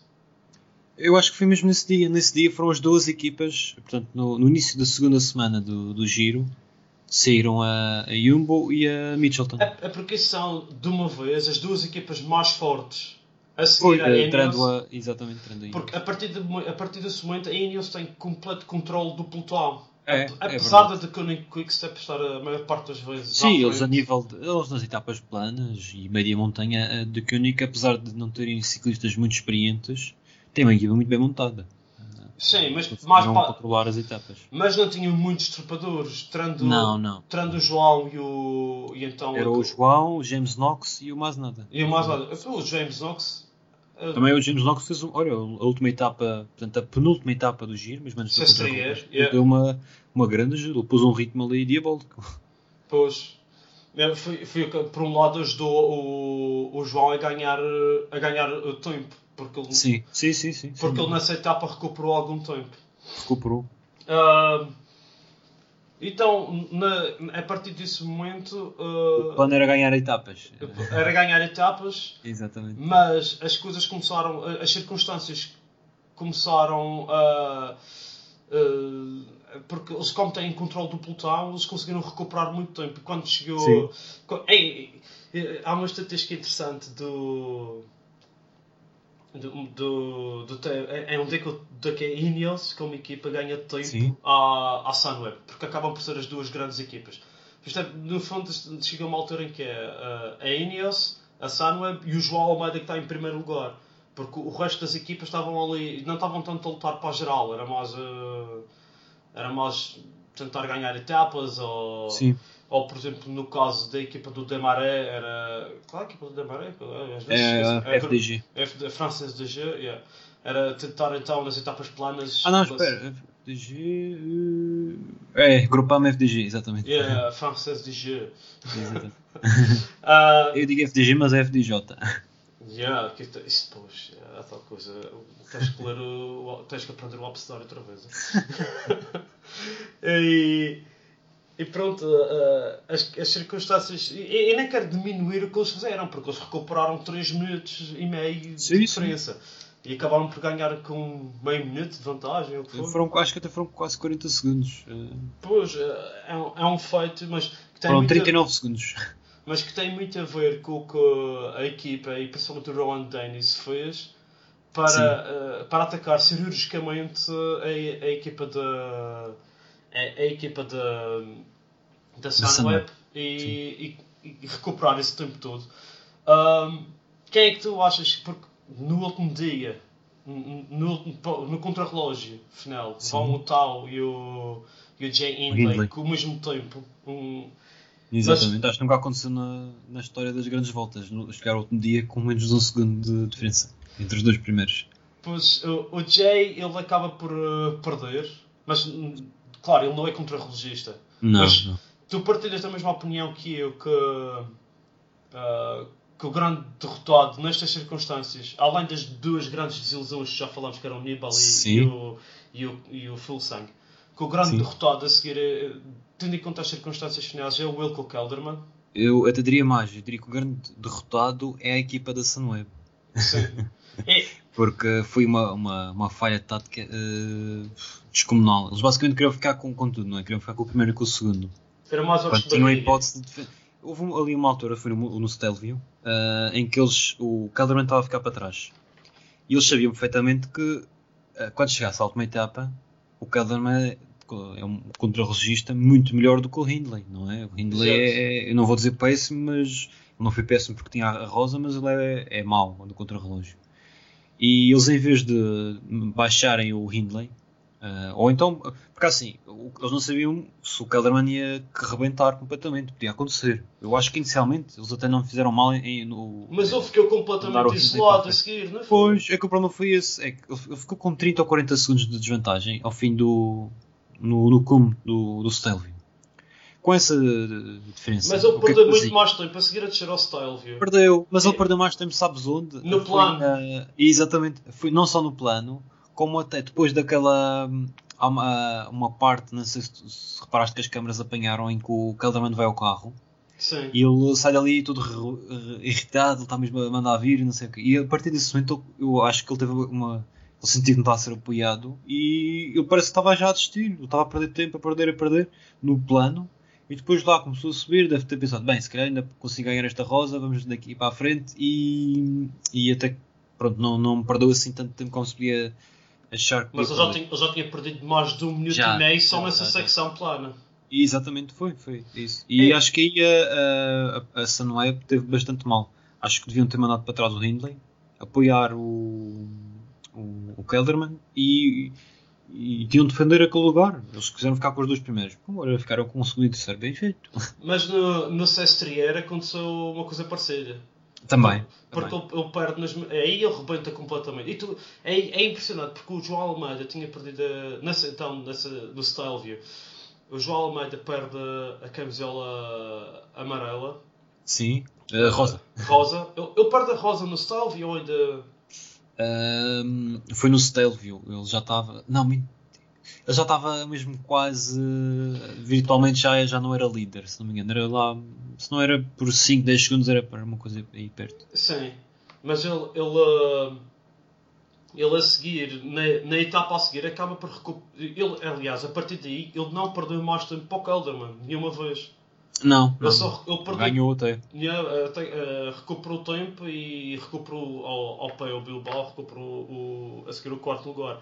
Eu acho que foi mesmo nesse dia. Nesse dia foram as duas equipas, portanto, no, no início da segunda semana do, do giro, saíram a, a Jumbo e a Mitchelton. É, é porque são, de uma vez, as duas equipas mais fortes a Foi, seguir a eh, a, exatamente, trando a Jumbo. Porque a partir, de, a partir desse momento a Ineos tem completo controle do pelotão. É, Ap- é Apesar verdade. de Koenig Quickstep estar a maior parte das vezes Sim, eles a nível de, eles nas etapas planas e média montanha a de Koenig, apesar de não terem ciclistas muito experientes, têm uma equipa muito bem montada. Sim, mas, mais Conseguiram pa- controlar as etapas. mas não tinham muitos trepadores, trando, Não, não. trando o João e o. E então Era o João, o James Knox e o mais nada. E o mais nada. O James Knox. Eh, Também o James Knox fez olha, a última etapa, portanto a penúltima etapa do giro, mas menos Se yeah. deu uma, uma grande ajuda, ele pôs um ritmo ali diabólico. Pois. É, Foi, foi por um lado ajudou o, o João a ganhar, a ganhar uh, tempo. Porque, ele, Sim, sim, sim, sim. porque sim. ele nessa etapa recuperou algum tempo. recuperou. Ah, então, na, a partir desse momento, O ah, plano era ganhar etapas. era ganhar etapas, Exatamente. mas as coisas começaram, as circunstâncias começaram a. ah, porque eles, como têm controle do pelotão, eles conseguiram recuperar muito tempo. Quando chegou. Ei, ei, há uma estatística interessante do. Do, do, do, é é um dia que, o- de que a Ineos, como equipa, ganha tempo Sim. à, à Sunweb, porque acabam por ser as duas grandes equipas. É, no fundo, chega uma altura em que é a Ineos, a Sunweb e o João Almeida que está em primeiro lugar. Porque o resto das equipas estavam ali, não estavam tanto a lutar para a geral, era mais, uh, era mais tentar ganhar etapas ou, Sim. ou, por exemplo, no caso da equipa do Demaré, era. Qual é a equipa do Demaré? Às vezes É a FDG. F, a Francis de G, yeah. era tentar então nas etapas planas. Ah não, espera. FDG. eh, É, Grupama FDG, exatamente. Yeah, Francis de G. Exatamente. [LAUGHS] Ah, Eu digo FDG, mas é FDJ. Yeah, que isto, isto pois, é tal coisa. Tens que ler o. Tens que aprender o abecedário outra vez. [LAUGHS] e, e pronto, ah, as, as circunstâncias. E, e nem quero diminuir o que eles fizeram, porque eles recuperaram 3 minutos e meio de Sim, sim. diferença. E acabaram por ganhar com meio minuto de vantagem. ou que foi. Foram, acho que até foram quase 40 segundos. eh, Pois, é, é um, feito, mas que, tem Foram muito, 39 segundos. Mas que tem muito a ver com o que a equipa, e principalmente o Rowan Dennis, fez para, eh, para atacar cirurgicamente a, a equipa da a, a equipa da, da Sunweb e, e, e recuperar esse tempo todo. Ahm, quem é que tu achas, porque no último dia, no, no, no contrarrelógio final, Sim. vão o Tal e o, e o Jay Hindley Hindley. com o mesmo tempo, um, Exatamente, acho que nunca aconteceu na, na história das grandes voltas. No- Chegar ao último dia com menos de um segundo de diferença entre os dois primeiros. Pois o, o Jay ele acaba por eh, perder, mas hum, claro, ele não é contrarrelogista. Não, Mas- não. Tu partilhas da mesma opinião que eu que, ah, que o grande derrotado nestas circunstâncias, além das duas grandes desilusões que já falamos que eram o Nibali e o, e o, e o Full Sang, que o grande Sim. derrotado a seguir, eh, tendo em conta as circunstâncias finais, é o Wilco Kelderman. Eu até diria mais, eu diria que o grande derrotado é a equipa da Sunweb. Sim. [LAUGHS] É, Porque foi uma, uma, uma falha tática eh, descomunal. Eles basicamente queriam ficar com, com tudo, não é? Queriam ficar com o primeiro e com o segundo. era mais menos tinham a hipótese de. Houve ali uma altura, foi no, no Stelvio, eh, em que eles, o Calderman estava a ficar para trás. E eles sabiam perfeitamente que eh, quando chegasse à última etapa, o Calderman é um contrarrelogista muito melhor do que o Hindley, não é? O Hindley é, eu não vou dizer péssimo, mas não foi péssimo porque tinha a rosa, mas ele é, é mau no contrarrelógio. E eles, em vez de baixarem o Hindley, ah, ou então, porque assim, eles não sabiam se o Kelderman ia que rebentar completamente, podia acontecer. Eu acho que inicialmente eles até não fizeram mal em, no. Mas ele ficou completamente isolado a seguir, não foi? Pois, é que o problema foi esse. É que ele ficou com 30 ou 40 segundos de desvantagem ao fim do. No, no cume do, do Stelvio. Com essa eh, diferença. Mas ele é perdeu muito fazia? mais tempo a seguir a descer ao Stelvio. Perdeu, mas ele É. perdeu mais tempo, sabes onde? No Foi plano. na- exatamente, foi não só no plano, como até depois daquela. hum, Há uma, uma parte, não sei se, se reparaste que as câmaras apanharam em que o Kelderman vai ao carro Sim. e ele sai dali todo irritado, ele está mesmo a mandar vir e não sei o quê. E a partir desse momento eu, eu acho que ele teve uma. Sentiu que não estava a ser apoiado e ele parece que estava já a desistir. Ele estava a perder tempo, a perder, a perder no plano. E depois lá começou a subir, deve ter pensado, bem, se calhar ainda consigo ganhar esta rosa, vamos daqui para a frente e, e até pronto, não, não me perdeu assim tanto tempo como se podia achar que Mas ele já, tinha, ele já tinha perdido mais de um minuto Já, e meio só nessa secção plana. E exatamente foi, foi isso. E É. acho que aí a, a, a Sunweb teve bastante mal. Acho que deviam ter mandado para trás o Hindley, apoiar o, o, o Kelderman e, e tinham de defender aquele lugar. Eles quiseram ficar com os dois primeiros. Agora ficaram com o segundo e terceiro, bem feito. Mas no, no Sestrier aconteceu uma coisa parecida. Também. Porque também. ele, ele perde nas. Aí ele rebenta completamente. E tu, é, é impressionante porque o João Almeida tinha perdido. A, nessa, então, nessa, no Styleview, o João Almeida perde a, a camisola amarela, Sim. Uh, Rosa. rosa. Ele, ele perde a rosa no Styleview ou ainda. Ahm, foi no Stelvio. Ele já estava. Não, ele já estava mesmo quase. Virtualmente já, já não era líder, se não me engano. Era lá. Se não era por 5, 10 segundos, era para uma coisa aí perto. Sim. Mas ele. Ele, ah, ele a seguir, na, na etapa a seguir, acaba por recuperar. Ele, aliás, a partir daí, ele não perdeu mais tempo para o Kelderman, nenhuma vez. Não, só ganhou até. Yeah, até, eh, recuperou tempo e recuperou ao, ao pé o Bilbao, recuperou o, a seguir o quarto lugar.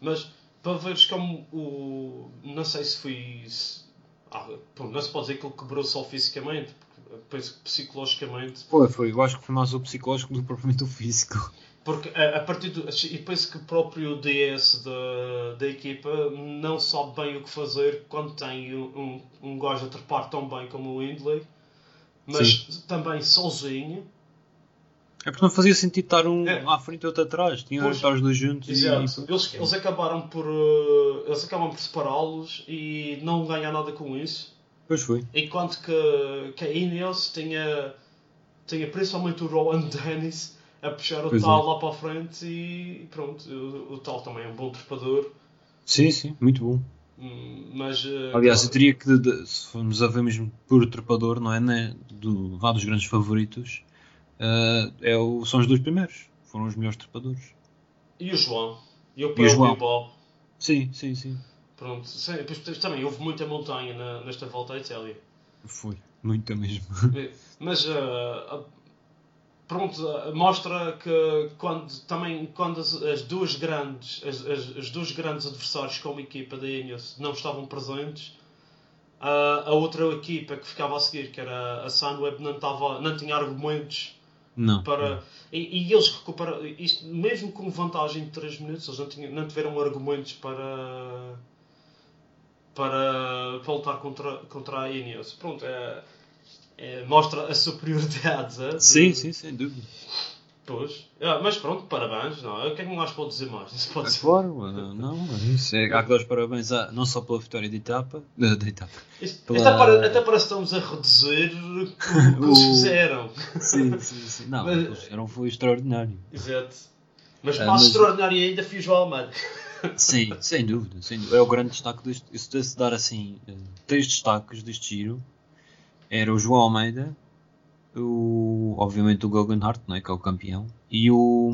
Mas para veres como o. Não sei se foi. se- ah, não se pode dizer que ele quebrou só fisicamente, porque penso que psicologicamente. Foi, foi. Eu acho que foi mais o psicológico do que propriamente o físico. Porque a, a partir do. E penso que o próprio DS da, da equipa não sabe bem o que fazer quando tem um, um, um gajo a trepar tão bem como o Hindley, mas também sozinho. É porque não fazia sentido estar um É. à frente e outro atrás. Tinham Pois. estar os dois juntos Exato. e. Eles, eles acabaram por. eh, eles acabam por separá-los e não ganhar nada com isso. Pois foi. Enquanto que, que a Ineos tinha, tinha principalmente o Rowan [LAUGHS] Dennis a puxar o Pois tal é. lá para a frente e pronto. O, o tal também é um bom trepador. Sim, sim. Muito bom. hum, Mas. eh, Aliás, eu diria que de- se formos a ver mesmo por trepador, não é? Né? Do, vá dos grandes favoritos, eh, é o, são os dois primeiros. Foram os melhores trepadores. E o João. E o E o Pedro João. Bilbao. Sim, sim, sim. Pronto. Sim, depois também houve muita montanha na- nesta volta à Itália. Foi. Muito mesmo. [LAUGHS] Mas ah, pronto, ah, mostra que quando também quando as, as duas grandes as, as, as dois grandes adversários como equipa da Ineos não estavam presentes, ah, a outra equipa que ficava a seguir, que era a Sunweb, não, estava, não tinha argumentos Não. para. E, e eles recuperaram isto, mesmo com vantagem de 3 minutos, eles não, tinham, não tiveram argumentos para para, para lutar contra, contra a Ineos. Pronto, é, é, mostra a superioridade. é, de- Sim, sim, sem dúvida. Pois. Ah, mas pronto, parabéns. Não, o que é que mais pode dizer mais? Se pode É claro, eh, não, isso é, há que dar os parabéns à- não só pela vitória de etapa, [LAUGHS] da, da etapa. Isto- Pela- até, pare- até parece que estamos a reduzir o que [LAUGHS] eles fizeram. Sim, sim, sim. Não, Mas- o que eles fizeram foi extraordinário. Exato. Mas Ah, mais mas- extraordinário ainda foi o João Almeida. Sim, sem dúvida, sem dúvida. É o grande destaque deste. Se de dar assim eh, três destaques deste giro, era o João Almeida, o, obviamente o Gogan Hart, não é, que é o campeão, e o,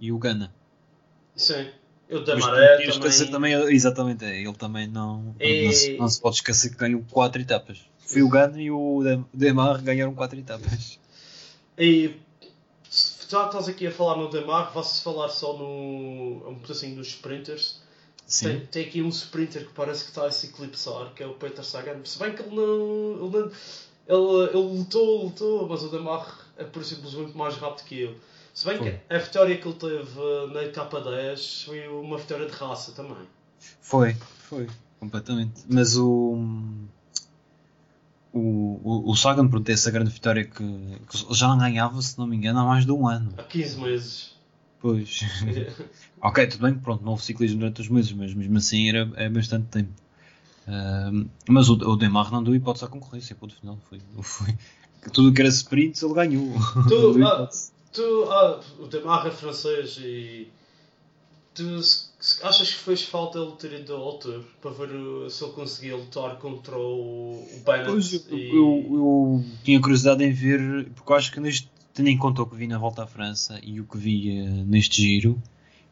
e o Gana. Sim. Eu Mas Damaré que esquecer também. também, exatamente, é, ele também não, E- não, se, não se pode esquecer que ganhou quatro etapas. Foi o Gana e o Dem- Demar ganharam quatro etapas. E já estás aqui a falar no Demar, vai-se falar só no. um pedacinho dos sprinters. Sim. Tem, tem aqui um sprinter que parece que está a se eclipsar, que é o Peter Sagan. Se bem que ele não. Ele, não- ele, ele lutou, lutou, mas o Demar é por simplesmente mais rápido que ele. Se bem Foi. que a vitória que ele teve na etapa 10 foi uma vitória de raça também. Foi, foi, completamente. Mas o. O, o, o Sagan, pronto, é essa grande vitória que, que já não ganhava, se não me engano, há mais de um ano. Há 15 meses. Pois. [LAUGHS] ok, tudo bem pronto, não houve ciclismo durante os meses, mas mesmo assim era, é bastante tempo. Ahm, mas o, o Demar não deu hipótese à concorrência, ponto final. Foi, foi, tudo o que era sprints ele ganhou. [LAUGHS] Tu, ah. Tu, ah, o Demar é francês e tu se- se- achas que fez falta ele ter ido ao para ver uh, se ele conseguia lutar contra o, o Bennett Pois, eu, e... eu, eu tinha curiosidade em ver, porque eu acho que neste, tendo em conta o que vi na volta à França e o que vi eh, neste giro,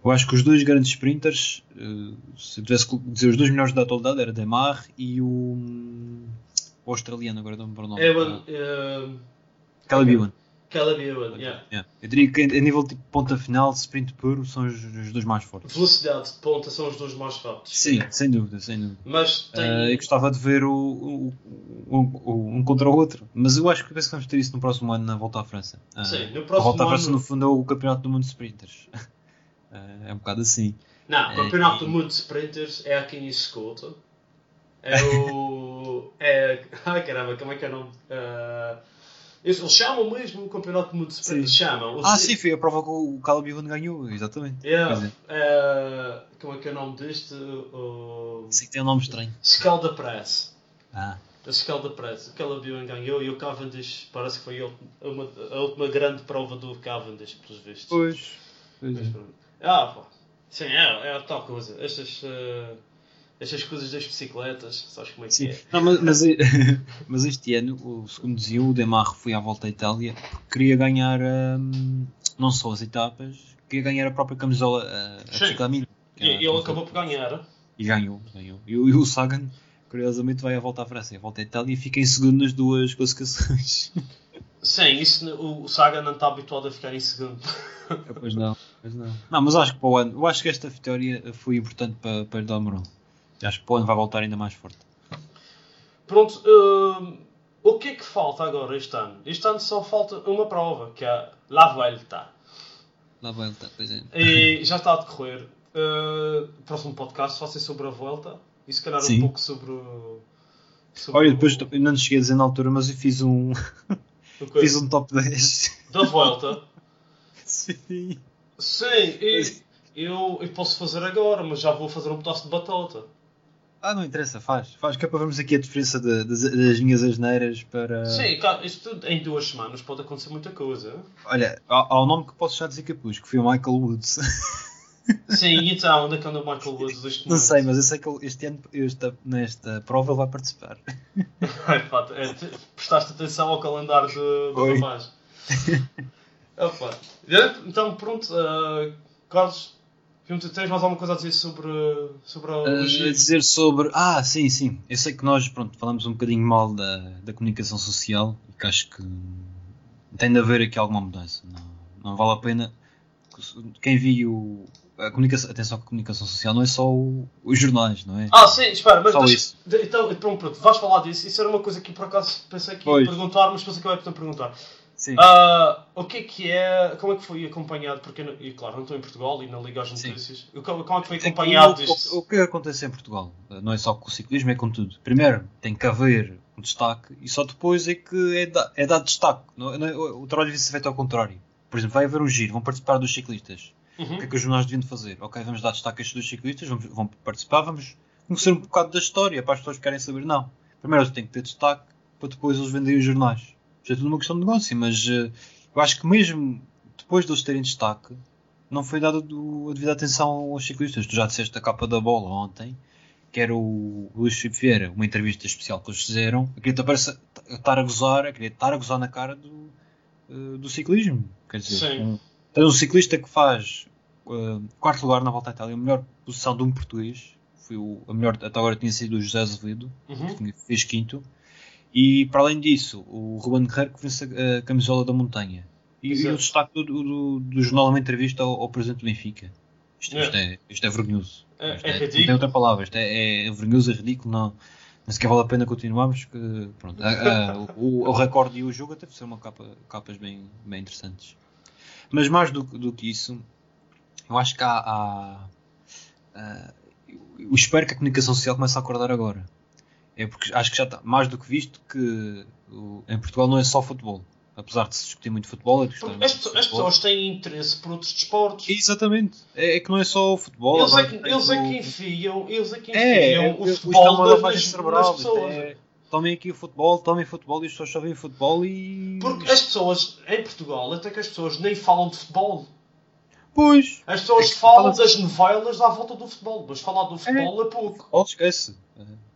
eu acho que os dois grandes sprinters, eh, se eu tivesse que dizer os dois melhores da atualidade, era Demar e o, hum, o australiano, agora não me lembro o nome. Ewan, uh, Caleb Ewan. Caleb Ewan, yeah. Yeah. Eu diria que a nível de ponta final, de sprint puro, são os, os dois mais fortes. Velocidade de ponta são os dois mais rápidos. Sim, sem dúvida, sem dúvida. Mas tem... Eh, eu gostava de ver o, o- o- um contra o outro, mas eu acho que penso que vamos ter isso no próximo ano na volta à França. Eh, Sim, no a próximo volta à França, ano- no fundo, é o campeonato do mundo de sprinters. [LAUGHS] Eh, é um bocado assim. Não, o É, campeonato e- do mundo de sprinters é aqui em escuta. É o. [LAUGHS] É. Ai caramba, como é que é o nome? Uh, eles chamam mesmo o campeonato do mundo de sprinters. Chamam. Ah, Eles- sim, foi a prova que o Caleb Ewan ganhou, exatamente. Yeah, eh, como é que é o nome deste? O. Sim, tem um nome estranho. Scalda Press. Ah, A Scalda Press. O Caleb ganhou e o Cavendish parece que foi uma- a última grande prova do Cavendish, pelos vistos. pois. pois Mas é. Ah, pá. Sim, é, é a tal coisa. Estas, eh, estas coisas das bicicletas, sabes como é que Sim. é? Não, mas, mas, [LAUGHS] mas este ano, o segundo dizia, o Demar foi à volta à Itália porque queria ganhar hum, não só as etapas, queria ganhar a própria camisola, a, a Sim. Que E, ele acabou por ganhar. E ganhou, ganhou. E, o- e o Sagan, curiosamente, vai à volta à França à volta à Itália e fica em segundo nas duas classificações. [LAUGHS] Sim, isso, o, o Saga não está habituado a ficar em segundo. [LAUGHS] pois não, pois não. Não, mas acho que para o ano, eu acho que esta vitória foi importante para, para Del Moron. Acho que para o ano vai voltar ainda mais forte. Pronto, hum, o que é que falta agora este ano? Este ano só falta uma prova, que é La Vuelta. Lá vai ele, tá, pois é. E já está a decorrer. Uh, o próximo podcast vai ser sobre a Vuelta e se calhar Sim. um pouco sobre. o- sobre Olha, o- depois eu não cheguei a dizer na altura, mas eu fiz um, o [LAUGHS] fiz um top 10. da Vuelta. Sim. Sim, e eu, eu posso fazer agora, mas já vou fazer um pedaço de batata. Ah, não interessa, faz. Faz que é para vermos aqui a diferença de- das, das minhas asneiras para. Sim, cara, isto tudo em duas semanas pode acontecer muita coisa. Olha, há, há um nome que posso já dizer pus, que foi o Michael Woods. [LAUGHS] Sim, então, onde é que anda o Michael Woods deste não sei, mas eu sei que este ano, esta, nesta prova, ele vai participar. É, te- prestaste atenção ao calendário de, do rapaz. [LAUGHS] Opa. Então, pronto, uh, Carlos, tens mais alguma coisa a dizer sobre, sobre a giro? dizer sobre. Ah, sim, sim. Eu sei que nós pronto, falamos um bocadinho mal da, da comunicação social e que acho que tem de haver aqui alguma mudança. Não, não vale a pena. Quem viu. A comunicação, atenção que a comunicação social não é só o- os jornais, não é? Ah, sim, espera, mas Só deixa- isso. de- então, pronto, pronto, vais falar disso. Isso era uma coisa que por acaso pensei que ia Pois. perguntar, mas pensei que eu ia perguntar. Sim. Ah, o que é que é, como é que foi acompanhado, porque, não- e claro, não estou em Portugal e não ligo às Sim. notícias, como, como é que foi É que acompanhado o, disto? o, o que acontece em Portugal, não é só com o ciclismo, é com tudo. Primeiro, tem que haver um destaque e só depois é que é, da, é dado destaque. Não, não, o trabalho devia ser feito ao contrário. Por exemplo, vai haver um giro, vão participar dos ciclistas. Uhum. O que é que os jornais deviam fazer? Ok, vamos dar destaque a estes dois ciclistas, vamos, vão participar, vamos conhecer um bocado da história para as pessoas que querem saber. Não. Primeiro eles têm que ter destaque para depois eles venderem os jornais. Isto é tudo uma questão de negócio, mas uh, eu acho que mesmo depois de eles terem destaque, não foi dada a devida atenção aos ciclistas. Tu já disseste a capa da bola ontem, que era o Luís Filipe Vieira, uma entrevista especial que eles fizeram. Te parece estar a gozar, aquilo estar a gozar na cara do, uh, do ciclismo. Quer dizer, um, um ciclista que faz uh, quarto lugar na volta à Itália, a melhor posição de um português. Foi o, a melhor, até agora tinha sido o José Azevedo, Uhum. que fez quinto. E para além disso, o Ruben Guerreiro que vence a, a camisola da montanha. E, e o destaque do, do, do jornal, uma entrevista ao, ao presidente do Benfica. Isto, isto é, isto é vergonhoso. É- Isto é Não tem ridículo. outra palavra. Isto é, é vergonhoso, é ridículo. Não, não sequer vale a pena continuarmos. Que, pronto, a- a- o, o recorde e o jogo até ser uma capa, capas bem, bem interessantes. Mas mais do, que- do que isso, eu acho que há. há há- eu espero que a comunicação social comece a acordar agora. É porque acho que já está mais do que visto que o- em Portugal não é só futebol. Apesar de se discutir muito futebol, é Porque muito As, as futebol. pessoas têm interesse por outros desportos. Exatamente. É, é que não é só o futebol. Eles é, que, eles é que enfiam, eles é que É, enfiam é, o é futebol uma nas, lavagem nas, pessoas. é- Tomem aqui o futebol, tomem futebol e as pessoas só veem futebol e. Porque as pessoas, em Portugal, até que as pessoas nem falam de futebol. Pois! As pessoas É falam fala-se- das novelas à volta do futebol, mas falar do futebol é, pouco. Futebol esquece.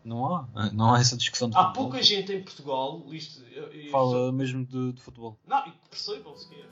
Não há. Não há essa discussão de Há futebol. pouca gente em Portugal. Isto, eu- Fala mesmo de, de futebol. Não, e que sequer.